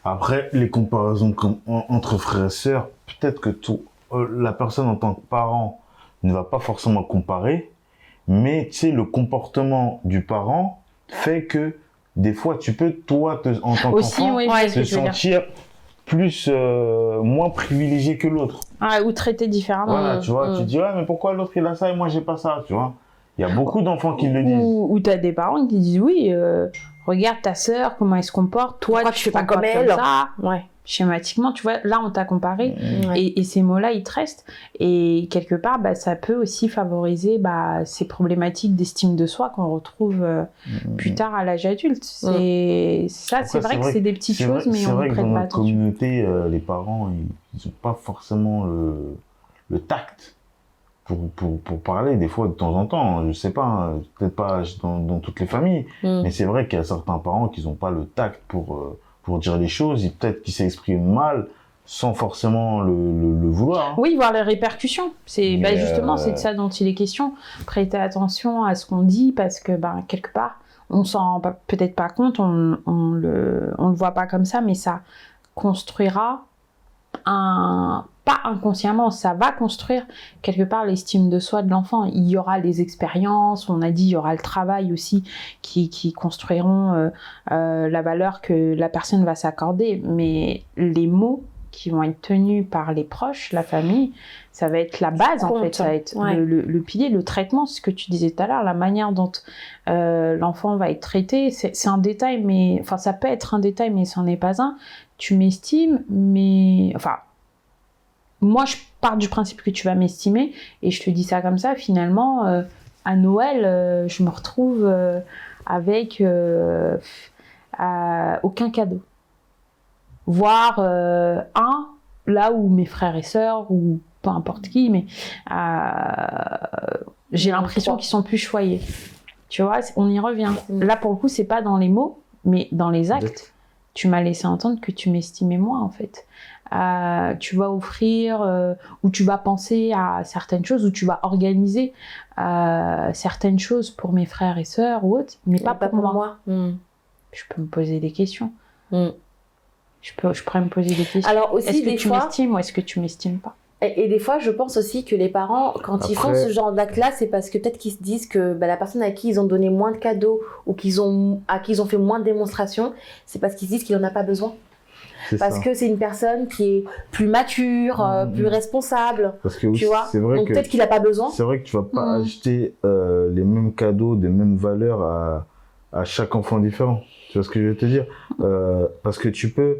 Après, les comparaisons comme, entre frères et sœurs, peut-être que tout, euh, la personne en tant que parent ne va pas forcément comparer, mais tu sais, le comportement du parent fait que des fois, tu peux, toi, te- en tant qu'enfant, oui, ouais, te tu sentir plus, euh, moins privilégié que l'autre. Ah, ou traiter différemment. Voilà, tu vois, mm. tu dis, ouais, mais pourquoi l'autre il a ça et moi j'ai pas ça, tu vois. Il y a beaucoup d'enfants qui le disent. Ou, ou t'as des parents qui disent oui, euh, regarde ta sœur, comment elle se comporte, toi Pourquoi tu tu fais te pas comportes comme elle ça. Ouais. Schématiquement, tu vois, là on t'a comparé. Et, et ces mots-là, ils te restent. Et quelque part, bah, ça peut aussi favoriser bah, ces problématiques d'estime de soi qu'on retrouve euh, plus tard à l'âge adulte. C'est ça, Après, c'est vrai c'est que c'est des petites C'est choses, vrai, mais c'est on vrai ne que prête dans pas notre attention. communauté, euh, les parents, ils n'ont pas forcément le, le tact pour, pour, pour parler, des fois, de temps en temps. hein, Je sais pas, hein, peut-être pas dans, dans toutes les familles, Mm. mais c'est vrai qu'il y a certains parents qui n'ont pas le tact pour, euh, pour dire les choses, et peut-être qu'ils s'expriment mal sans forcément le, le, le vouloir. hein. Oui, voir les répercussions. C'est bah, justement euh, c'est de ça dont il est question. Prêter attention à ce qu'on dit parce que bah, quelque part, on s'en rend peut-être pas compte, on, on le on le voit pas comme ça, mais ça construira un pas inconsciemment, ça va construire quelque part l'estime de soi de l'enfant. Il y aura les expériences, on a dit, il y aura le travail aussi qui, qui construiront euh, euh, la valeur que la personne va s'accorder. Mais les mots qui vont être tenus par les proches, la famille, ça va être la base en fait, ça va être ouais. le, le- le pilier, le traitement, ce que tu disais tout à l'heure, la manière dont euh, l'enfant va être traité, c'est c'est un détail, mais enfin ça peut être un détail, mais c'en est pas un. Tu m'estimes, mais enfin moi je pars du principe que tu vas m'estimer et je te dis ça comme ça. Finalement, euh, à Noël, euh, je me retrouve euh, avec euh, euh, aucun cadeau, voire euh, un là où mes frères et sœurs ou peu importe qui, mais euh, j'ai l'impression qu'ils sont plus choyés. Tu vois, on y revient. Mm. Là, pour le coup, c'est pas dans les mots, mais dans les actes. Tu m'as laissé entendre que tu m'estimais moins, en fait. Euh, tu vas offrir euh, ou tu vas penser à certaines choses ou tu vas organiser euh, certaines choses pour mes frères et sœurs ou autres, mais pas, pour, moi. Hmm. Je peux me poser des questions. Hmm. Je, peux, je pourrais me poser des questions. Alors aussi, Est-ce que des tu fois, m'estimes ou est-ce que tu m'estimes pas? Et, et des fois, je pense aussi que les parents, quand ils font ce genre d'acte-là, c'est parce que peut-être qu'ils se disent que bah, la personne à qui ils ont donné moins de cadeaux ou qu'ils ont, à qui ils ont fait moins de démonstrations, c'est parce qu'ils se disent qu'il n'en a pas besoin. Parce ça. que c'est une personne qui est plus mature, euh, Mhm. plus responsable, Parce que tu oui, vois. c'est vrai Donc peut-être qu'il n'a pas besoin. c'est vrai que tu vas pas Mhm. acheter euh, les mêmes cadeaux, des mêmes valeurs à, à chaque enfant différent. Tu vois ce que je veux te dire? Euh, Parce que tu peux,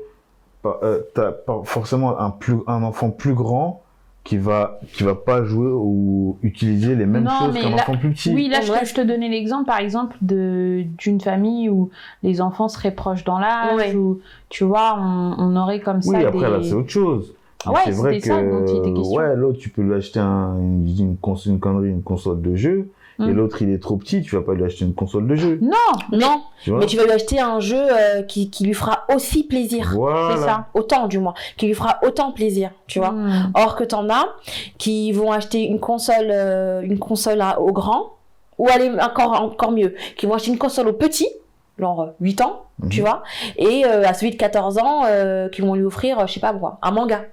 euh, t'as pas forcément un plus un enfant plus grand qui va qui va pas jouer ou utiliser les mêmes Non, choses qu'un enfant plus petit. Oui, là, je, te- je te donnais l'exemple, par exemple, de d'une famille où les enfants seraient proches dans l'âge, Ouais. où, tu vois, on, on aurait comme ça Oui, après des... là c'est autre chose. Mais Ouais, c'est vrai c'était ça dont il était que question. ouais, l'autre tu peux lui acheter un, une, une, une connerie, une console de jeu, et Mm. l'autre il est trop petit, tu vas pas lui acheter une console de jeu. Non, Non, Tu mais tu vas lui acheter un jeu euh, qui, qui lui fera aussi plaisir. Voilà. c'est ça. Autant, du moins. Qui lui fera autant plaisir, tu vois. Mm. Or que t'en as qui vont acheter une console, euh, une console à- au grand, ou aller encore, encore mieux, qui vont acheter une console au petit, genre euh, 8 ans, tu Mhm. vois, et euh, à celui de 14 ans, euh, qui vont lui offrir, euh, je sais pas moi, un manga,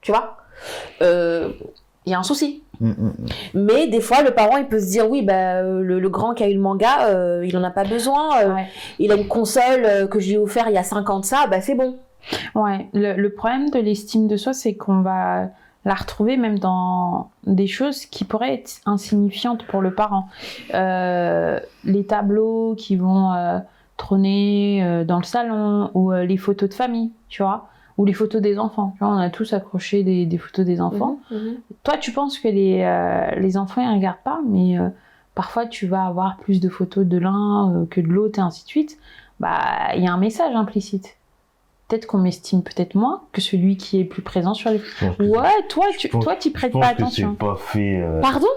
tu vois? Euh, Il y a un souci. Mm, mm, mm. Mais des fois, le parent, il peut se dire, oui, bah, euh, le, le grand qui a eu le manga, euh, il en a pas besoin. euh, Ouais. Il a une console que je lui ai offert il y a 5 ans de ça, bah c'est bon. Ouais, le, le problème de l'estime de soi, c'est qu'on va la retrouver même dans des choses qui pourraient être insignifiantes pour le parent. Euh, les tableaux qui vont trôner dans le salon, ou les photos de famille, tu vois, ou les photos des enfants. Tu vois, on a tous accroché des, des photos des enfants. Mhm. Toi, tu penses que les, euh, les enfants, ils regardent pas, mais euh, parfois, tu vas avoir plus de photos de l'un euh, que de l'autre, et ainsi de suite. Bah, il y a un message implicite. Peut-être qu'on m'estime peut-être moins que celui qui est plus présent sur les... Ouais, toi, tu toi, t'y je prêtes pense pas que attention. pas fait. euh, Pardon?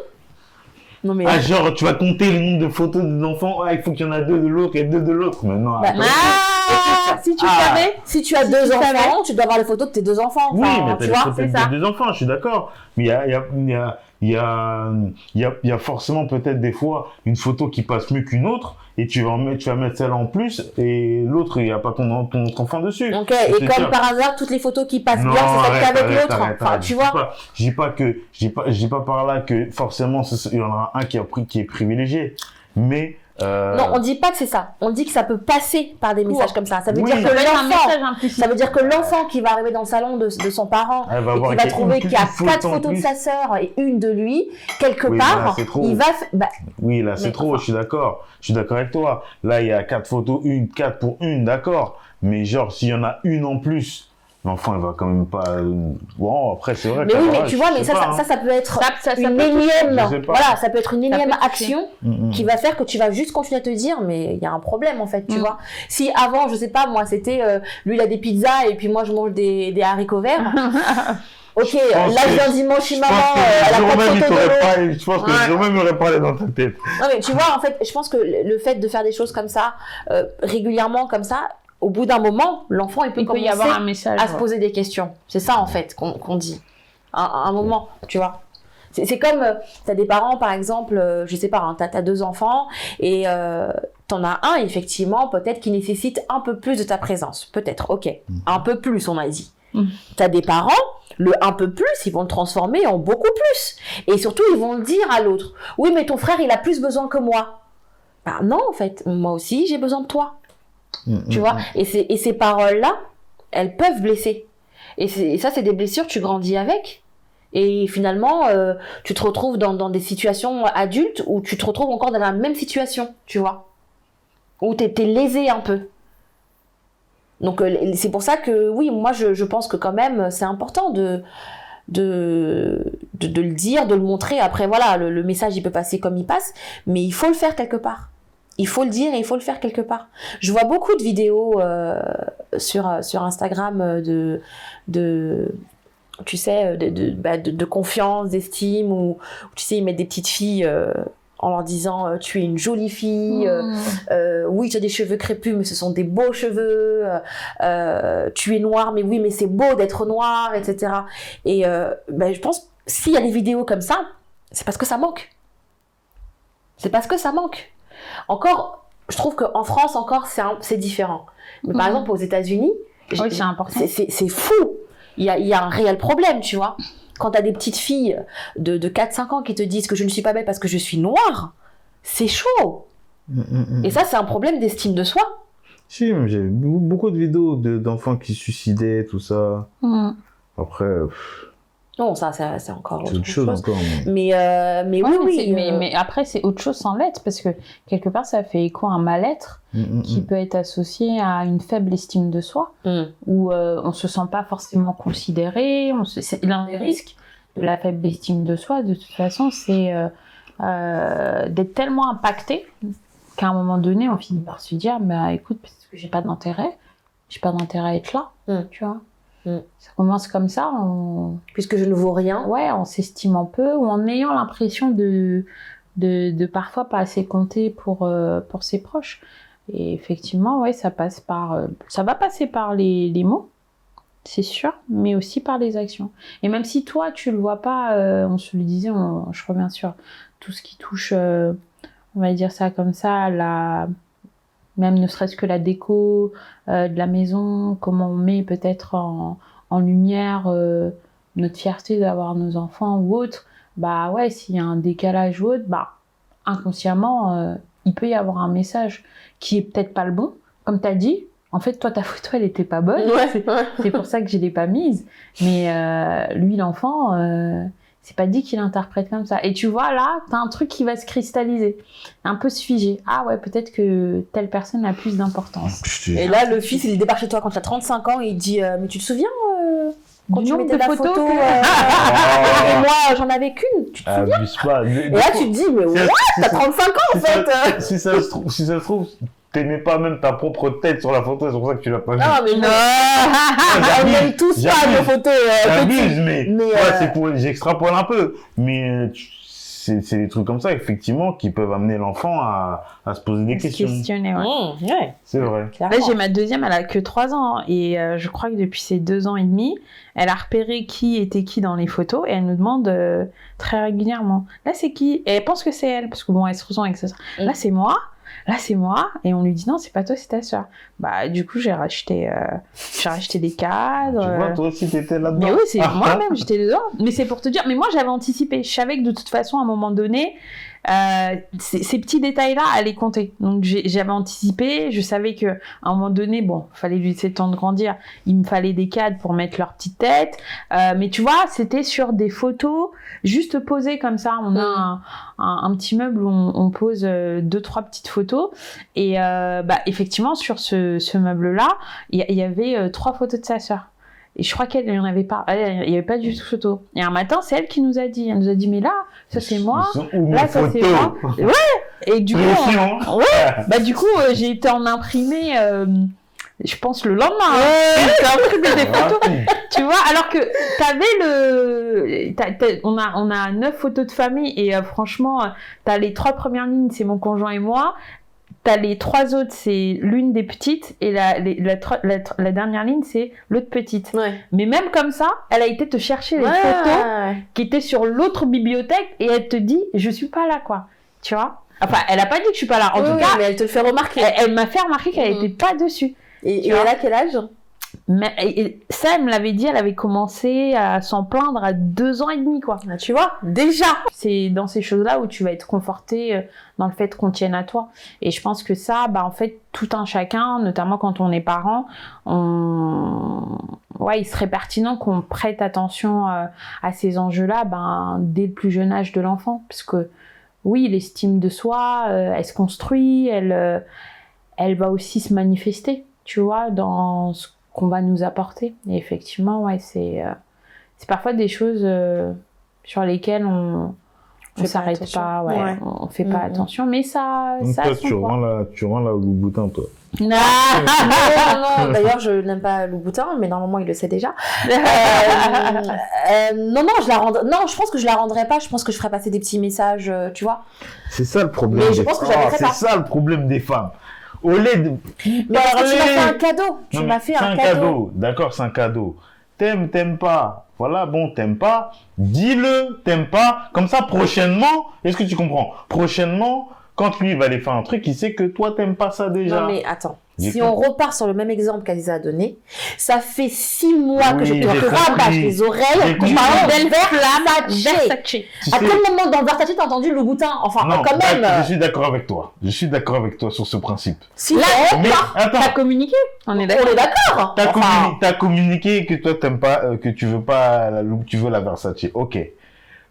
Non mais. Ah, genre, tu vas compter le nombre de photos d'enfants. Ah, il faut qu'il y en a deux de l'autre et deux de l'autre. Mais non, Bah, ah, si tu Ah. savais, si tu as Si deux tu enfants, savais. tu dois avoir les photos de tes deux enfants. Oui, Enfin, mais tu les vois, photos c'est de ça. deux enfants, je suis d'accord. Mais il y a, il y, a, il y, a, il y, a, il y, a, y a forcément peut-être des fois une photo qui passe mieux qu'une autre et tu vas, en mettre, tu vas mettre celle en plus et l'autre, il n'y a pas ton, ton autre enfant dessus. Ok, et C'est comme par hasard, toutes les photos qui passent Non, bien, c'est arrête, qu'avec l'autre. arrête, Enfin, arrête. tu Je vois. pas- Je dis pas que, je dis pas, je dis pas par là que forcément il y en aura un qui a pris, qui est privilégié. Mais, euh, Non, on dit pas que c'est ça. On dit que ça peut passer par des messages comme ça. Ça veut Oui. dire que l'enfant, ça veut dire que l'enfant qui va arriver dans le salon de, de son parent va et qui va trouver qu'il y a quatre photos de sa sœur et une de lui quelque Oui, part, il va, bah, Oui, là, c'est trop, enfin- je suis d'accord. Je suis d'accord avec toi. Là, il y a quatre photos, une, quatre pour une, d'accord. Mais genre, s'il y en a une en plus, l'enfant, il va quand même pas... euh, Bon, après, c'est vrai mais oui, mais tu je vois, mais ça, pas, ça, hein. ça, ça peut être Ça- ça- ça une peut énième, Je voilà, ça peut être une énième action qui va faire que tu vas juste continuer à te dire mais il y a un problème en fait tu Mm. vois si avant je sais pas moi c'était euh, lui il a des pizzas et puis moi je mange des, des haricots verts [laughs] ok là que- je viens dimanche chez Je maman pense que euh, elle a pas de il photo Je pense que Ouais. Jérôme aurait parlé dans ta tête. non mais tu vois en fait je pense que le le fait de faire des choses comme ça euh, régulièrement comme ça au bout d'un moment l'enfant il peut Il peut y commencer avoir un message. à se poser des questions. C'est ça en fait qu'on dit. À, à un moment tu vois. C'est comme euh, t'as des parents par exemple euh, je sais pas hein, t'as as deux enfants et euh, t'en as un effectivement peut-être qui nécessite un peu plus de ta présence. Peut-être ok. Un peu plus on a dit. Mhm. t'as des parents le un peu plus ils vont le transformer en beaucoup plus. Et surtout ils vont le dire à l'autre. Oui mais ton frère il a plus besoin que moi. Bah non en fait. Moi aussi j'ai besoin de toi Mm, tu vois et, ces- et ces paroles là elles peuvent blesser. Et, ça c'est des blessures tu grandis avec. Et finalement euh, tu te retrouves dans, dans des situations adultes où tu te retrouves encore dans la même situation tu vois. Où t'es es lésé un peu. Donc euh, c'est pour ça que oui moi je, je pense que quand même c'est important de de, de de le dire de le montrer. Après voilà le, le message il peut passer comme il passe mais il faut le faire quelque part il faut le dire et il faut le faire quelque part je vois beaucoup de vidéos euh, sur, euh, sur Instagram euh, de, de tu sais, de, de, bah, de, de confiance, d'estime, où, tu sais, ils mettent des petites filles euh, en leur disant tu es une jolie fille, Mmh. euh, oui tu as des cheveux crépus mais ce sont des beaux cheveux, euh, tu es noir mais oui mais c'est beau d'être noir, etc. Et euh, ben, je pense s'il y a des vidéos comme ça, c'est parce que ça manque. C'est parce que ça manque. Encore, je trouve qu'en France encore c'est différent. Mais par Mhm. exemple aux États-Unis, Oui, c'est fou. Il y a, il y a un réel problème, tu vois. Quand t'as des petites filles de, de 4-5 ans qui te disent que je ne suis pas belle parce que je suis noire, c'est chaud. Mm, mm, mm. Et ça, c'est un problème d'estime de soi. Si, j'ai vu beaucoup de vidéos de- d'enfants qui se suicidaient, tout ça. Mmh. Après, pff, Non, ça, ça, c'est encore autre autre chose chose. encore. mais- Mais, mais Ouais, oui, mais, oui. c'est- mais, mais après, c'est autre chose sans l'être, parce que quelque part, ça fait écho à un mal-être Mm, mm, qui mm. peut être associé à une faible estime de soi, où euh, on se sent pas forcément considéré. On se... C'est l'un des risques de la faible estime de soi, de toute façon, c'est euh, euh, d'être tellement impacté qu'à un moment donné, on finit par se dire, bah écoute, parce que j'ai pas d'intérêt, j'ai pas d'intérêt à être là, Mm. tu vois. Mm. Ça commence comme ça, on, Puisque je ne vaux rien. ouais, on s'estime un peu, ou en ayant l'impression de, de, de parfois pas assez compter pour, euh, pour ses proches. Et effectivement, ouais, ça passe par, euh, ça va passer par les, les mots, c'est sûr, mais aussi par les actions. Et même si toi, tu le vois pas, euh, on se le disait, on- je reviens sur tout ce qui touche, on va dire ça comme ça, la, même ne serait-ce que la déco euh, de la maison, comment on met peut-être en, en lumière euh, notre fierté d'avoir nos enfants ou autre, bah ouais, s'il y a un décalage ou autre, bah inconsciemment, euh, il peut y avoir un message qui est peut-être pas le bon. Comme tu as dit, en fait, toi, ta photo, elle était pas bonne. Ouais, ouais. C'est pour ça que je l'ai pas mise. Mais lui, l'enfant, c'est pas dit qu'il interprète comme ça. Et tu vois, là, t'as un truc qui va se cristalliser, un peu se figer. Ah ouais, peut-être que telle personne a plus d'importance. Et là, le fils, il débarque chez toi quand tu as 35 ans et il dit euh, Mais tu te souviens euh, quand Du tu mettais de la photos photo que- euh, [laughs] Et moi, j'en avais qu'une. Tu te souviens? Pas. Et là, tu te dis Mais what? T'as 35 ans en si fait si ça se trouve, si ça se trouve, t'aimais pas même ta propre tête sur la photo, c'est pour ça que tu l'as pas vu. Non, mais non On j'abuse, aime tous pas nos photos euh. J'abuse, mais, Mais, ouais, euh, c'est pour, j'extrapole un peu. Mais c'est, c'est des trucs comme ça, effectivement, qui peuvent amener l'enfant à, à se poser des Se questions. questionner, ouais. Mmh, ouais, C'est vrai. clairement. Là, j'ai ma deuxième, elle a que 3 ans. hein, Et euh, je crois que depuis ses 2 ans et demi, elle a repéré qui était qui dans les photos. Et elle nous demande euh, très régulièrement Là, c'est qui? Et elle pense que c'est elle. Parce que bon, elle se ressent avec sa soeur. Mm. Là, c'est moi. Là, c'est moi. Et on lui dit Non, c'est pas toi, c'est ta soeur. Bah, du coup, j'ai racheté, euh, j'ai racheté des cadres. Tu vois, euh, toi aussi, t'étais là-dedans. mais oui, c'est [laughs] moi-même, j'étais dedans. Mais c'est pour te dire, mais moi j'avais anticipé. Je savais que de toute façon, à un moment donné, euh, ces, petits détails-là allaient compter. Donc j'avais anticipé. Je savais que à un moment donné, bon, fallait lui laisser le temps de grandir. Il me fallait des cadres pour mettre leur petite tête. Euh, mais tu vois, c'était sur des photos juste posées comme ça. On a Mm. un, un- un petit meuble où on, on pose euh, deux trois petites photos. Et euh, bah effectivement, sur ce, ce meuble-là, il y, y avait trois photos de sa sœur. Et je crois qu'elle n'y en avait pas. Il n'y avait pas du tout de photo. Et un matin, c'est elle qui nous a dit. Elle nous a dit, mais là, ça c'est moi. Là, ça, c'est photos [laughs] Et du coup, on- bah, du coup euh, j'ai été en imprimé, euh, je pense, le lendemain. hein. J'ai imprimé des photos. Tu vois, alors que t'avais le, on a on a neuf photos de famille et euh, franchement, euh, t'as les trois premières lignes, c'est mon conjoint et moi. T'as les trois autres, c'est l'une des petites et la, les- la, tro- la la dernière ligne, c'est l'autre petite. Ouais. Mais même comme ça, elle a été te chercher les Ouais, photos qui étaient sur l'autre bibliothèque et elle te dit, je suis pas là, quoi. Tu vois? Enfin, elle a pas dit que je suis pas là. En Oui, tout oui, cas, mais elle te le fait remarquer. elle, elle m'a fait remarquer qu'elle Mhm. était pas dessus. Et, tu et elle a quel âge? Mais et- ça, elle me l'avait dit, elle avait commencé à s'en plaindre à deux ans et demi, quoi. Ah, Tu vois, déjà. C'est dans ces choses-là où tu vas être conforté euh, dans le fait qu'on tienne à toi. Et je pense que ça, bah, en fait, tout un chacun, notamment quand on est parent, on... ouais, il serait pertinent qu'on prête attention euh, à ces enjeux-là ben, dès le plus jeune âge de l'enfant. Parce que, oui, l'estime de soi, euh, elle se construit, elle, elle va aussi se manifester, tu vois, dans ce qu'on va nous apporter. Et effectivement, ouais, c'est euh, c'est parfois des choses euh, sur lesquelles on, on s'arrête pas, ouais, Ouais. on fait pas Mhm. attention, mais ça, Donc ça toi, tu rends la, tu rends la Louboutin, toi. [laughs] Non. non, non, d'ailleurs, je n'aime pas Louboutin, mais normalement, il le sait déjà. [laughs] Euh, euh, non, non, je la rendrai... non, je pense que je la rendrai pas. Je pense que je ferai passer des petits messages, tu vois. C'est ça le problème. Mais je pense que fait C'est ça le problème des femmes. Au lieu de. Mais parce que tu m'as fait un cadeau. Tu m'as fait c'est un cadeau. D'accord, c'est un cadeau. T'aimes, t'aimes pas. Voilà, bon, t'aimes pas. Dis-le, t'aimes pas. Comme ça, prochainement, est-ce que tu comprends? Prochainement, quand lui il va aller faire un truc, il sait que toi, t'aimes pas ça déjà. Non, mais attends. Si on repart sur le même exemple qu'Aziza a donné, ça fait six mois que je te rabâche les oreilles parlant Belle Versace. À sais- quel moment dans Versace t'as entendu le boutin Enfin, Non, quand même. Je suis d'accord avec toi. Je suis d'accord avec toi sur ce principe. Si Là, on Mais part, attends, T'as communiqué On est on d'accord. est d'accord. t'as Enfin, communiqué que toi t'aimes pas, euh, que tu veux pas la tu veux la Versace. Ok.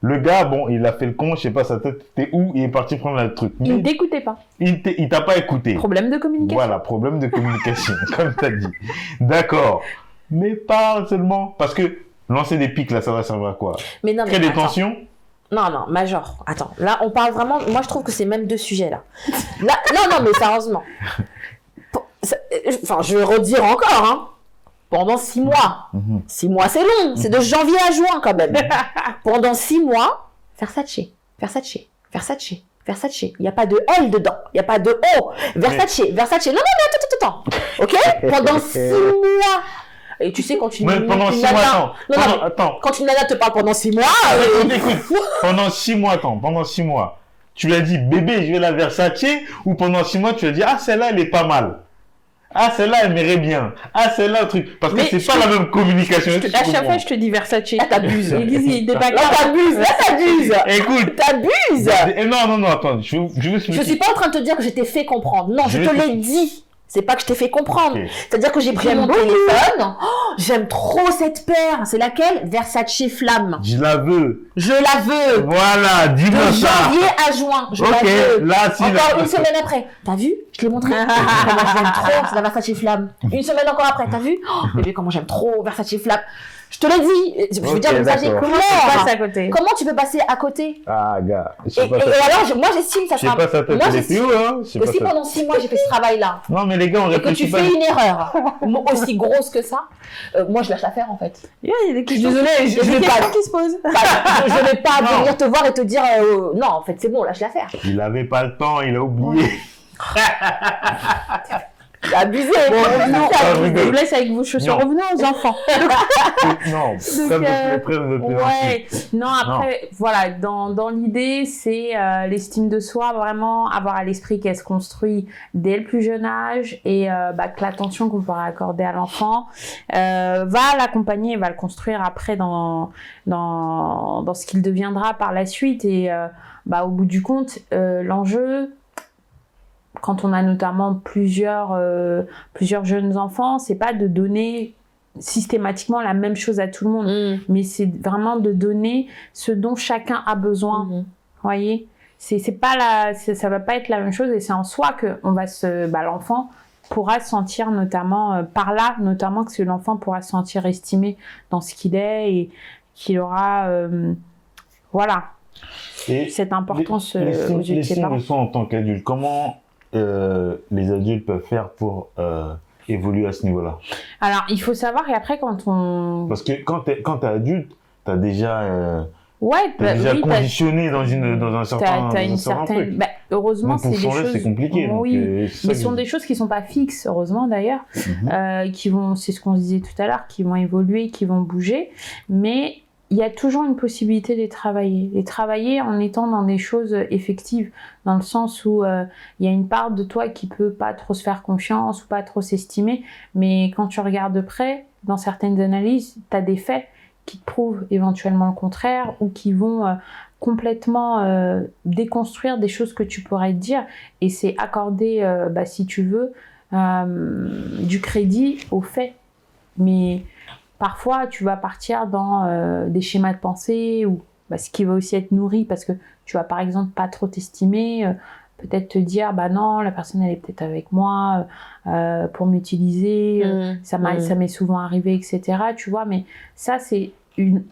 Le gars, bon, il a fait le con, je sais pas sa tête, t'es où, il est parti prendre le truc. Il ne t'écoutait pas. il t'a pas écouté. Problème de communication. Voilà, problème de communication, [laughs] comme tu as dit. D'accord. Mais parle seulement. Parce que lancer des pics, là, ça va servir à quoi? Mais non, mais Créer des attends. tensions? Non, non, Major, attends. Là, on parle vraiment. Moi, je trouve que c'est même deux sujets, là. là non, non, mais sérieusement. [laughs] Euh, Enfin, je vais redire encore, hein. Pendant six mois. Mhm. Six mois, c'est long. C'est de janvier à juin, quand même. [laughs] Pendant six mois, Versace, Versace, Versace, Versace. Il n'y a pas de L dedans. Il n'y a pas de O. Versace, Versace. Non, non, non, attends, attends, attends. OK? [laughs] Pendant six mois. Et tu sais, quand une, Mais pendant une six mois, attends. Non, non, mais- attends. quand une nana te parle pendant six mois, euh, Écoute, [laughs] écoute. Pendant six mois, attends. Pendant six mois. Tu lui as dit, bébé, je vais la Versace. Ou pendant six mois, tu lui as dit, ah, celle-là, elle est pas mal. Ah, celle-là, elle m'irait bien. Ah, celle-là, le truc. Parce que c'est pas te- la même communication. Te- que à chaque fois, je te dis Versace. Là, t'abuses. Il dit, il débat Là, t'abuses, là, t'abuses. Écoute. T'abuses. Eh, Non, non, non, attends. Je je vais Je suis pas en train de te dire que je t'ai fait comprendre. Non, je, Je te l'ai dit. C'est pas que je t'ai fait comprendre. C'est-à-dire que j'ai pris J'aime mon beaucoup. téléphone. Oh, J'aime trop cette paire. C'est laquelle? Versace Flamme. Je la veux. Je la veux. Voilà, De dis-moi ça. janvier à juin. Je la Ok, veux. là, si. Encore une semaine après. T'as vu? Je te l'ai montré. [laughs] Comment je l'aime trop. C'est la Versace Flamme. Une semaine encore après. T'as vu? Oh, [laughs] Bébé, comment j'aime trop Versace Flamme. Je te l'ai dit. Je veux dire, le message est. Comment tu à côté? Comment tu peux passer à côté? Ah, gars, je et, sais pas et- ça. et alors, je- moi, j'estime que ça Je sais sera. pas tête, Moi, j'estime plus haut, hein. Que pas si sa- pendant six mois j'ai fait ce travail-là [laughs] Non, mais les gars, on et que tu réfléchit pas. fais une erreur [laughs] aussi grosse que ça, euh, moi je lâche l'affaire en fait. Il y a des Je suis désolée, je, je vais [laughs] pas, questions qui se posent. pas- je, vais pas Non. venir te voir et te dire euh, non en fait c'est bon lâche l'affaire. Il avait pas le temps, il a oublié. C'est abusé. Bon, je vous laisse avec vos chaussures. Non. Revenons aux enfants. [laughs] non, ça me euh, plaît, ça me plaît. Ouais, non, après, voilà, dans, dans l'idée, c'est euh, l'estime de soi, vraiment avoir à l'esprit qu'elle se construit dès le plus jeune âge et euh, bah, que l'attention qu'on pourra accorder à l'enfant euh, va l'accompagner et va le construire après dans, dans, dans ce qu'il deviendra par la suite. Et euh, bah, au bout du compte, euh, l'enjeu, quand on a notamment plusieurs, euh, plusieurs jeunes enfants, c'est pas de donner systématiquement la même chose à tout le monde Mm. mais c'est vraiment de donner ce dont chacun a besoin. Mhm. voyez? C'est c'est pas la c'est- ça va pas être la même chose et c'est en soi que on va se bah, l'enfant pourra se sentir notamment euh, par là notamment que l'enfant pourra se sentir estimé dans ce qu'il est et qu'il aura euh, voilà Et cette importance euh, l'estime- aux yeux de ses parents en tant qu'adulte, comment euh, les adultes peuvent faire pour euh, évoluer à ce niveau-là alors il faut savoir et après quand on Parce que quand quand t'es adulte, t'as déjà euh, ouais t'es bah, déjà oui, conditionné dans une dans un certain, un une certain certaine. truc. Bah, heureusement, c'est des choses. c'est compliqué. Oui. euh, c'est Mais que ce sont des choses qui sont pas fixes, heureusement d'ailleurs, Mhm. qui vont, c'est ce qu'on disait tout à l'heure, qui vont évoluer, qui vont bouger. Mais il y a toujours une possibilité de les travailler. Les travailler en étant dans des choses effectives, dans le sens où euh, il y a une part de toi qui peut pas trop se faire confiance ou pas trop s'estimer. Mais quand tu regardes de près, dans certaines analyses, tu as des faits qui te prouvent éventuellement le contraire ou qui vont euh, complètement euh, déconstruire des choses que tu pourrais te dire et c'est accorder, bah, si tu veux, du crédit aux faits. Mais parfois, tu vas partir dans euh, des schémas de pensée ou bah, ce qui va aussi être nourri parce que tu vas par exemple pas trop t'estimer, euh, peut-être te dire bah non, la personne elle est peut-être avec moi euh, pour m'utiliser, euh, Mm. ça m'est souvent arrivé, etc. Tu vois, mais ça c'est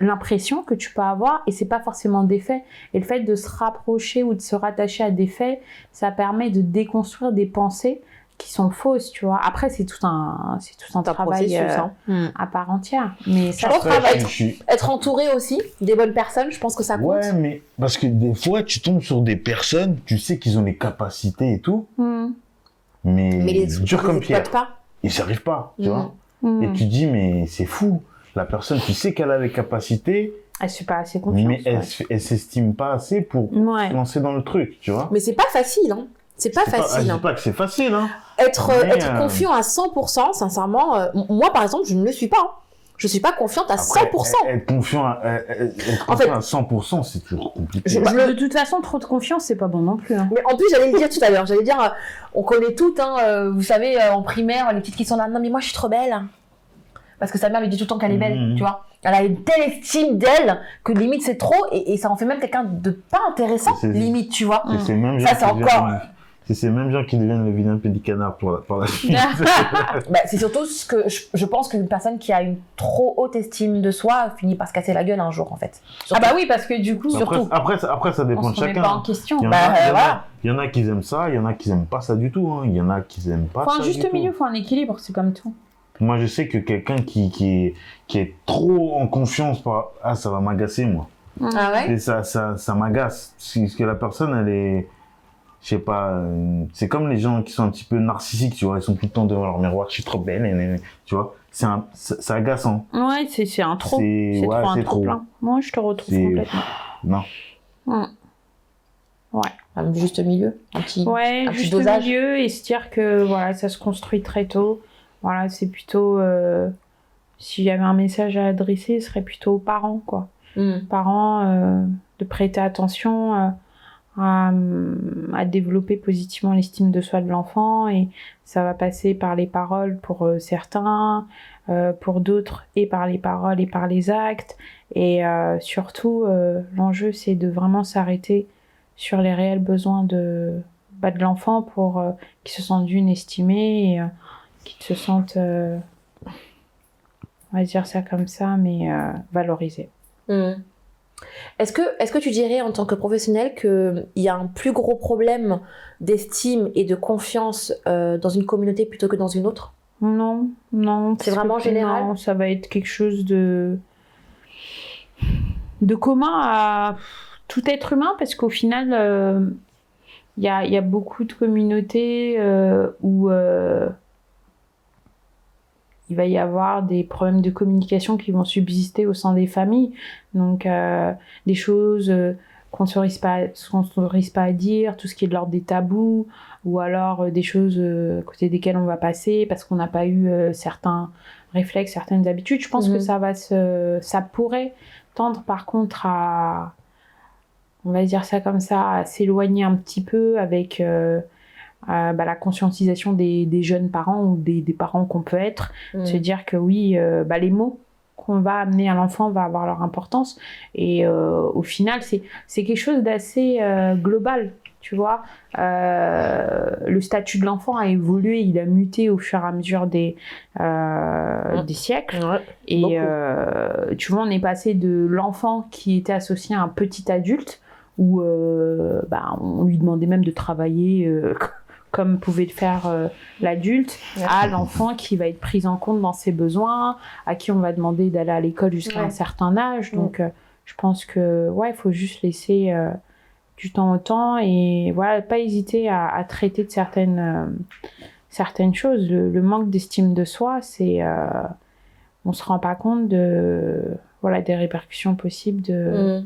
l'impression que tu peux avoir et c'est pas forcément des faits. Et le fait de se rapprocher ou de se rattacher à des faits, ça permet de déconstruire des pensées qui sont fausses, tu vois. Après, c'est tout un, c'est tout un travail processus, euh, hein. Hmm. à part entière. Mais ça, Je pense être, suis- être entouré aussi des bonnes personnes, je pense que ça compte. Ouais, mais parce que des fois, tu tombes sur des personnes, tu sais qu'ils ont les capacités et tout, Hmm. mais, Mais les dur comme pierre. pas. Ils n'y arrivent pas, tu Mhm. vois. Et tu dis, mais c'est fou. La personne, tu sais qu'elle a les capacités, Elle suit pas assez confiance. mais elle, ouais. s'estime pas assez pour Ouais. se lancer dans le truc, tu vois. Mais c'est pas facile, hein. C'est pas facile. je hein. dis pas que c'est facile, hein. Être, euh, être euh, confiant à 100%, sincèrement, euh, moi par exemple, je ne le suis pas. hein. Je suis pas confiante à Après, 100%. Être confiant à, être- être En confiant fait- à 100%, c'est toujours compliqué. Je- Bah, je- De toute façon, trop de confiance, c'est pas bon non plus. hein. Mais en plus, j'allais le dire tout à l'heure. J'allais dire, on connaît toutes, hein, vous savez, en primaire, les petites qui sont là. Non, mais moi, je suis trop belle. Parce que sa mère lui dit tout le temps qu'elle est belle, Mhm. tu vois. Elle a une telle estime d'elle que limite c'est trop et, et ça en fait même quelqu'un de pas intéressant, limite, tu vois. Ça, c'est encore- C'est ces mêmes gens qui deviennent le vilain petit canard pour la, pour la suite. [laughs] [laughs] Bah, c'est surtout ce que je, je pense qu'une personne qui a une trop haute estime de soi finit par se casser la gueule un jour, en fait. Ah bah oui, parce que du coup, après, surtout. après, ça- après, ça dépend de chacun. pas en question. Il y, en Bah, a, il, y en a- voilà. il y en a qui aiment ça, il y en a qui aiment pas ça du tout. hein. Il y en a qui aiment pas Faut ça un juste du tout. milieu, faut un équilibre, c'est comme tout. Moi, je sais que quelqu'un qui, qui, est, qui est trop en confiance, par... ah, ça va m'agacer, moi. Ah ouais? Et ça, ça, ça m'agace. Parce que la personne, elle est, je sais pas, euh, c'est comme les gens qui sont un petit peu narcissiques, tu vois, ils sont tout le temps devant leur miroir, je suis trop belle, et- et- tu vois. C'est un, c'est c'est agaçant. Ouais, c'est c'est un trop. C'est, ouais, trop un trop trop. plein. Moi, je te retrouve complètement. Non. Un juste milieu, un petit. Ouais, un petit juste dosage. milieu et se dire que voilà, ça se construit très tôt. Voilà, c'est plutôt. euh, S'il y avait un message à adresser, ce serait plutôt aux parents, quoi. Hmm. Parents, euh, de prêter attention euh, à, à développer positivement l'estime de soi de l'enfant et ça va passer par les paroles pour euh, certains, euh, pour d'autres et par les paroles et par les actes. Et euh, surtout, euh, l'enjeu, c'est de vraiment s'arrêter sur les réels besoins de, bah, de l'enfant pour euh, qu'il se sente d'une estimé et euh, qu'il se sente, euh, on va dire ça comme ça, mais euh, valorisé. Hmm. Est-ce que, est que tu dirais en tant que professionnel qu'il y a un plus gros problème d'estime et de confiance euh, dans une communauté plutôt que dans une autre? Non, non. C'est vraiment général Non, ça va être quelque chose de de commun à tout être humain parce qu'au final, euh, il y, a, y a beaucoup de communautés euh, où euh, il va y avoir des problèmes de communication qui vont subsister au sein des familles. Donc, euh, des choses euh, qu'on ne pas, qu'on s'autorise pas à dire, tout ce qui est de l'ordre des tabous, ou alors euh, des choses à côté desquelles on va passer parce qu'on n'a pas eu certains réflexes, certaines habitudes. Je pense Mhm. que ça va se, ça pourrait tendre par contre à, on va dire ça comme ça, à s'éloigner un petit peu avec euh, bah, la conscientisation des, des jeunes parents ou des, des parents qu'on peut être, Hmm. se dire que oui, euh, bah, les mots qu'on va amener à l'enfant va avoir leur importance. Et euh, au final c'est quelque chose d'assez global tu vois. Le statut de l'enfant a évolué il a muté au fur et à mesure des Mm. des siècles. Et tu vois on est passé de l'enfant qui était associé à un petit adulte où euh, bah, on lui demandait même de travailler euh, [laughs] comme pouvait le faire euh, l'adulte Ouais. à l'enfant qui va être pris en compte dans ses besoins, à qui on va demander d'aller à l'école jusqu'à Ouais. un certain âge. Mm. Donc, euh, je pense que ouais, il faut juste laisser euh, du temps au temps et voilà, pas hésiter à, à traiter de certaines certaines choses. Le, le manque d'estime de soi, c'est on se rend pas compte de voilà des répercussions possibles de.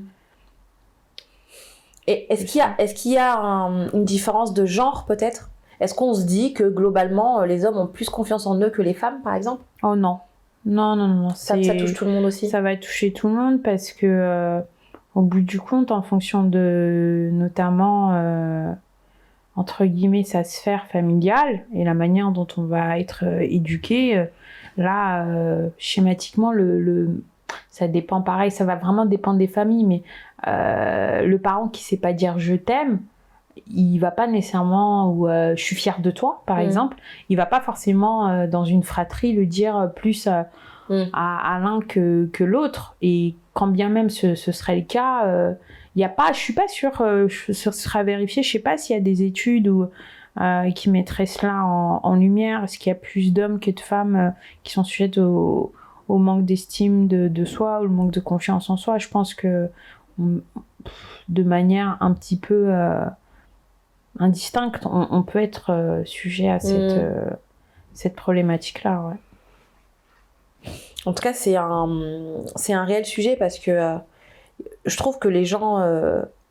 Et est-ce qu'il y a, est-ce qu'il y a un- une différence de genre peut-être? Est-ce qu'on se dit que globalement euh, les hommes ont plus confiance en eux que les femmes par exemple? Oh non non non non ça, touche tout le monde aussi? Ça va toucher tout le monde parce que, euh, au bout du compte, en fonction de notamment, euh, entre guillemets, sa sphère familiale et la manière dont on va être euh, éduqué, là, schématiquement, le, le- ça dépend pareil, ça va vraiment dépendre des familles, mais euh, le parent qui sait pas dire je t'aime, il va pas nécessairement ou euh, je suis fière de toi par Mm. exemple il va pas forcément euh, dans une fratrie le dire euh, plus euh, Mm. à, à l'un que, que l'autre. Et quand bien même ce, ce serait le cas, il y a pas, je suis pas sûre, je- ce sera vérifié, je sais pas s'il y a des études euh, qui mettraient cela en, en lumière. Est-ce qu'il y a plus d'hommes que de femmes qui sont sujettes au, au manque d'estime de, de soi ou le manque de confiance en soi? Je pense que on- de manière un petit peu indistincte, on, on peut être euh, sujet à cette, Mm. euh, cette problématique-là. Ouais. En tout cas, c'est un, c'est un réel sujet parce que euh, je trouve que les gens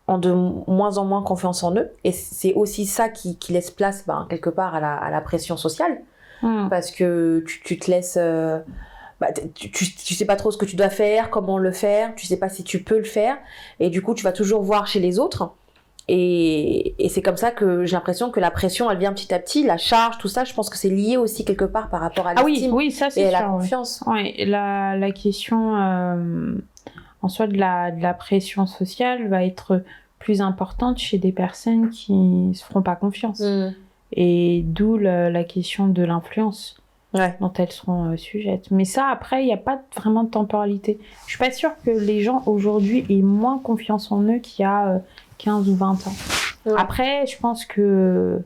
ont de moins en moins confiance en eux. Et c'est aussi ça qui, qui laisse place, ben, quelque part, à la, à la pression sociale. Mm. Parce que tu, tu te laisses. euh, bah, tu, tu, tu sais pas trop ce que tu dois faire, comment le faire, tu sais pas si tu peux le faire. Et du coup, tu vas toujours voir chez les autres. Et, et c'est comme ça que j'ai l'impression que la pression, elle vient petit à petit, la charge, tout ça, je pense que c'est lié aussi quelque part par rapport à Ah oui, oui, ça et c'est à la ouais. confiance. Ouais, la, la question euh, en soi de la, de la pression sociale va être plus importante chez des personnes qui se feront pas confiance. Mm. Et d'où la question de l'influence Ouais. dont elles seront euh, sujettes. Mais ça, après, il n'y a pas vraiment de temporalité. Je suis pas sûre que les gens aujourd'hui aient moins confiance en eux qu'il y a euh, 15 ou 20 ans. Ouais. Après, je pense que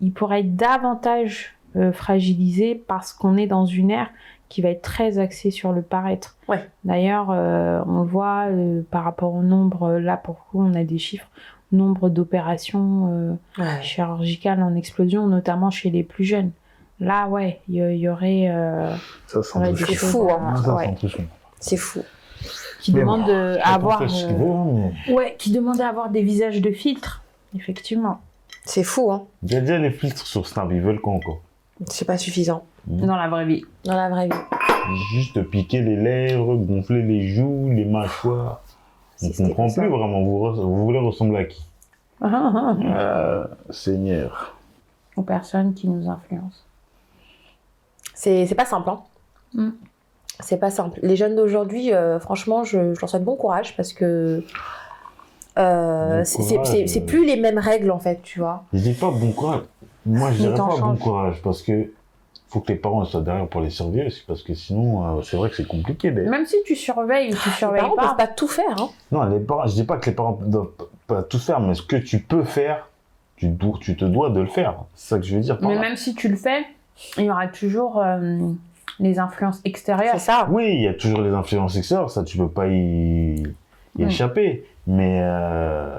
ils pourraient être davantage euh, fragilisés parce qu'on est dans une ère qui va être très axée sur le paraître. Ouais. D'ailleurs, euh, on le voit euh, par rapport au nombre, euh, là pour le coup, on a des chiffres, nombre d'opérations euh, Ouais. chirurgicales en explosion, notamment chez les plus jeunes. Là, ouais, il y, il y aurait, euh, Ça, il C'est fou, à- hein. Ouais. C'est fou. Qui Mais demandent à avoir, euh, hein, mais- ouais, qui demandent à avoir des visages de filtres, effectivement. C'est fou, hein. Déjà, déjà, les filtres sur Snap, ils veulent quoi encore? C'est pas suffisant Dans la vraie vie. dans la vraie vie. Juste piquer les lèvres, gonfler les joues, les mâchoires. On comprend plus vraiment. Vous, vous voulez ressembler à qui? [laughs] Euh, Seigneur. Aux personnes qui nous influencent. C'est c'est pas simple, hein. Mm. C'est pas simple. Les jeunes d'aujourd'hui, euh, franchement, je, je leur souhaite bon courage parce que euh, Bon c'est- euh. plus les mêmes règles en fait, tu vois. Je dis pas bon courage. Moi, je Les dirais pas bon courage parce que faut que les parents soient derrière pour les surveiller aussi, parce que sinon, euh, c'est vrai que c'est compliqué. Même si tu surveilles tu Les surveilles parents pas. peuvent pas tout faire, hein. Non, les parents, je dis pas que les parents doivent pas tout faire, mais ce que tu peux faire, tu, dois- tu te dois de le faire. C'est ça que je veux dire par Mais là. même si tu le fais, il y aura toujours euh, les influences extérieures. C'est ça. Oui, il y a toujours les influences extérieures, ça tu peux pas y, y Mm. échapper. Mais euh,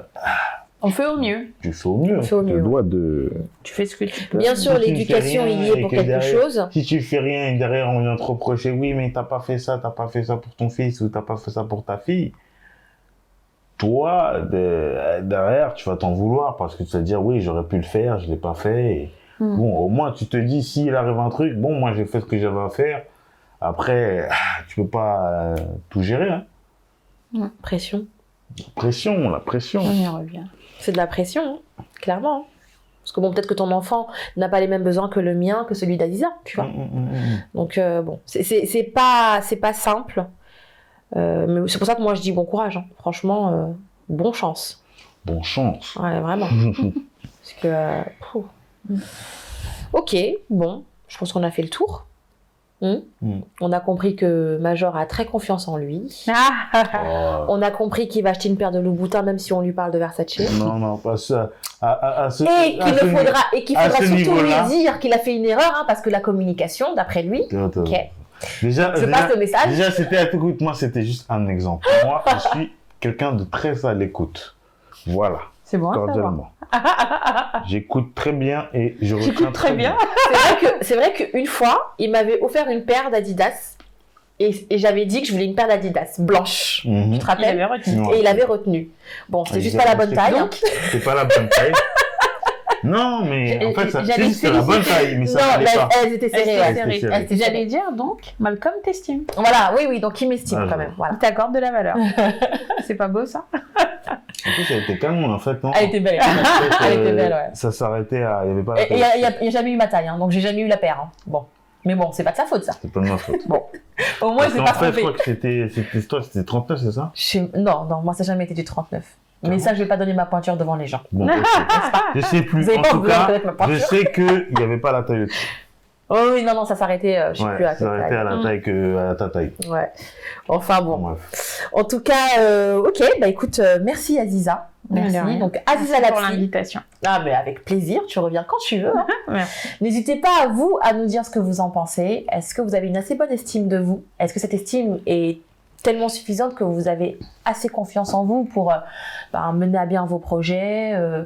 On fait au mieux. tu fais au mieux. On fait au mieux. dois de. Tu fais ce que tu peux. Bien sûr, Si l'éducation y est pour que quelque derrière- chose. Si tu fais rien et derrière on vient te reprocher, oui, mais t'as pas fait ça, t'as pas fait ça pour ton fils ou t'as pas fait ça pour ta fille. Toi, de- derrière, tu vas t'en vouloir parce que tu vas te dire, oui, j'aurais pu le faire, je l'ai pas fait. Et Mm. Bon, au moins, tu te dis, s'il arrive un truc, bon, moi, j'ai fait ce que j'avais à faire. Après, ah, tu peux pas euh, tout gérer. Hein. Pression. Pression, la pression. On y revient. C'est de la pression, hein, clairement. hein. Parce que bon, peut-être que ton enfant n'a pas les mêmes besoins que le mien, que celui d'Adiza, tu vois. Mm, mm, mm, mm. Donc euh, bon, c'est- pas c'est pas simple. Euh, mais c'est pour ça que moi je dis bon courage. hein. Franchement, euh, bon chance. Bon chance. Ouais, vraiment. [laughs] Parce que. euh, pouh. Ok, bon, je pense qu'on a fait le tour. Hmm Mm. On a compris que Major a très confiance en lui. Ah, Oh. On a compris qu'il va acheter une paire de Louboutin même si on lui parle de Versace. Non, non, pas ça. À, à- à ce- Et qu'il faudra, et qu'il à faudra surtout lui dire qu'il a fait une erreur, hein, parce que la communication, d'après lui, Attends, ok, Déjà, je déjà, passe le message. déjà, c'était, écoute, moi, c'était juste un exemple. Moi, je suis quelqu'un de très à l'écoute. Voilà, c'est bon cordialement. [laughs] J'écoute très bien et je retiens J'écoute très bien. [laughs] C'est vrai que c'est vrai qu'une fois, il m'avait offert une paire d'Adidas et, et j'avais dit que je voulais une paire d'Adidas blanche. Mhm. Tu te Il rappelles avait retenu. Non. Et il avait retenu. Bon, c'était Ah, juste il pas la bonne taille. Donc, C'est pas la bonne taille. [laughs] Non, mais en fait, ça, si, c'est la bonne taille, mais ça non, n'allait là, pas. elles étaient Elle serrées. Elles étaient serrées. J'allais dire donc, Malcolm t'estime. Voilà, oui, oui, donc il m'estime Ah, quand même. Voilà. Il t'accorde de la valeur. [laughs] c'est pas beau ça? En plus, elle était calme, en fait, non? Elle était belle. En fait, [laughs] Elle était euh, belle, ouais. Ça s'arrêtait à. Il n'y avait pas il n'y a, y a jamais eu ma taille, hein, donc j'ai jamais eu la paire. hein. Bon. Mais bon, c'est pas de sa faute ça. C'est pas de ma faute. Au moins, Parce il s'est qu'en pas fait, je trompé. crois que c'était, c'était, toi, c'était 39, c'est ça? Je Non, non, moi ça n'a jamais été du 39. Mais ça, je vais pas donner ma pointure devant les gens. Bon, ok. je sais plus. Vous avez en pas tout cas, ma je sais qu'il n'y avait pas la taille. Oh oui, non, non, ça s'arrêtait, euh, je sais Ouais, plus à ça quelle arrêtait taille. à la Mm. taille que à ta taille. Ouais. Enfin bon. Bref. En tout cas, euh, ok, bah écoute, euh, merci Aziza. Merci. Donc Aziza Merci pour l'invitation. Ah mais avec plaisir, tu reviens quand tu veux. hein. [laughs] N'hésitez pas à vous à nous dire ce que vous en pensez. Est-ce que vous avez une assez bonne estime de vous? Est-ce que cette estime est tellement suffisante que vous avez assez confiance en vous pour euh, ben, mener à bien vos projets, euh,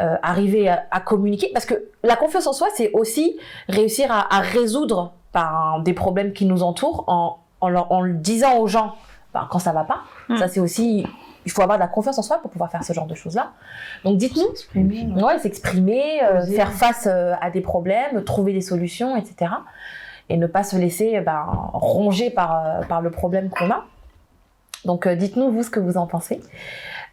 euh, arriver à, à communiquer Parce que la confiance en soi, c'est aussi réussir à, à résoudre ben, des problèmes qui nous entourent en, en, leur- en le disant aux gens ben, quand ça va pas. Mm. Ça, c'est aussi... Il faut avoir de la confiance en soi pour pouvoir faire ce genre de choses-là. Donc dites-nous S'exprimer, ouais. Euh, faire face euh, à des problèmes, trouver des solutions, etc. Et ne pas se laisser ben, ronger par, euh, par le problème qu'on a. Donc euh, dites-nous vous ce que vous en pensez.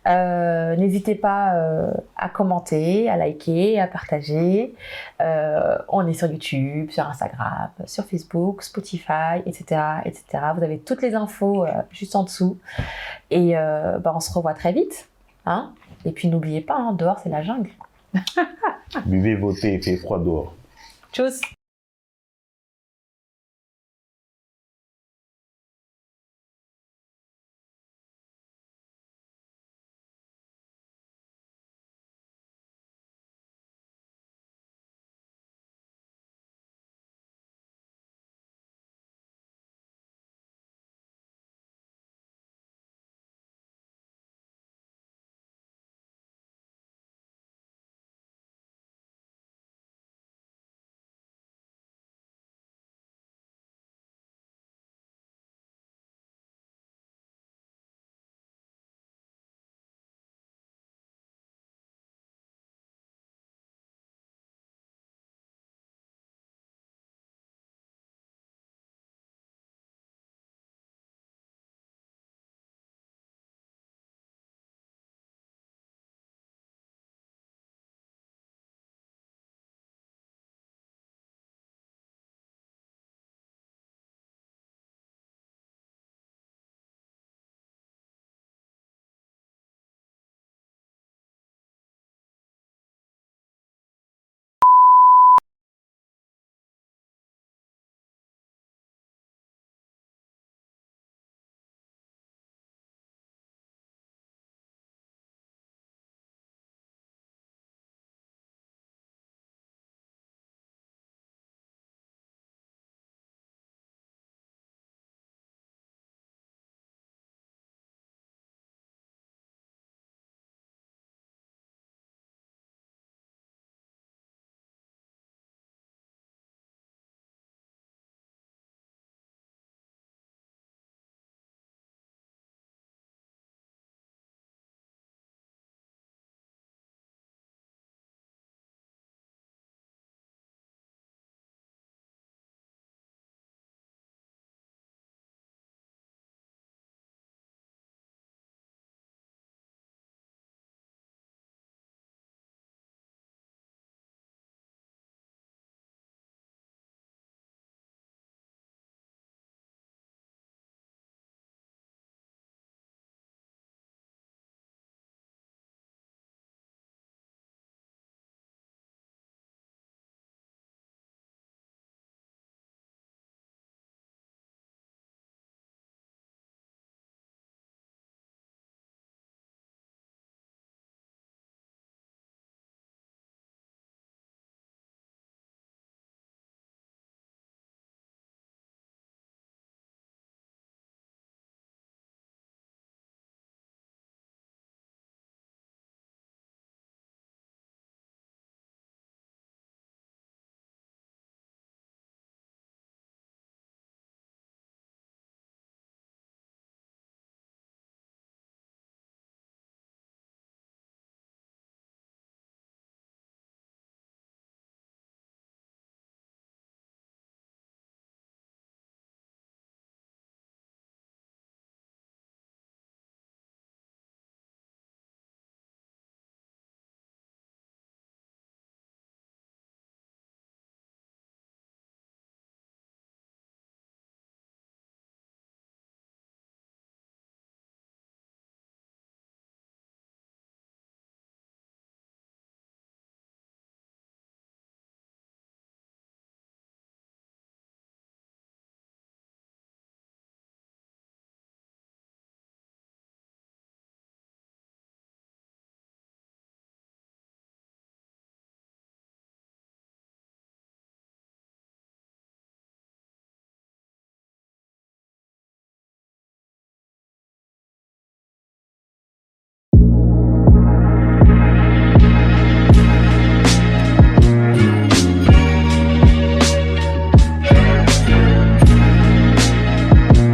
Euh, N'hésitez pas euh, à commenter, à liker, à partager. Euh, on est sur YouTube, sur Instagram, sur Facebook, Spotify, etc., etc. Vous avez toutes les infos juste en dessous. Et ben, on se revoit très vite. Hein Et puis n'oubliez pas, hein, dehors c'est la jungle. [laughs] Buvez vos thés, il fait froid dehors. Tchuss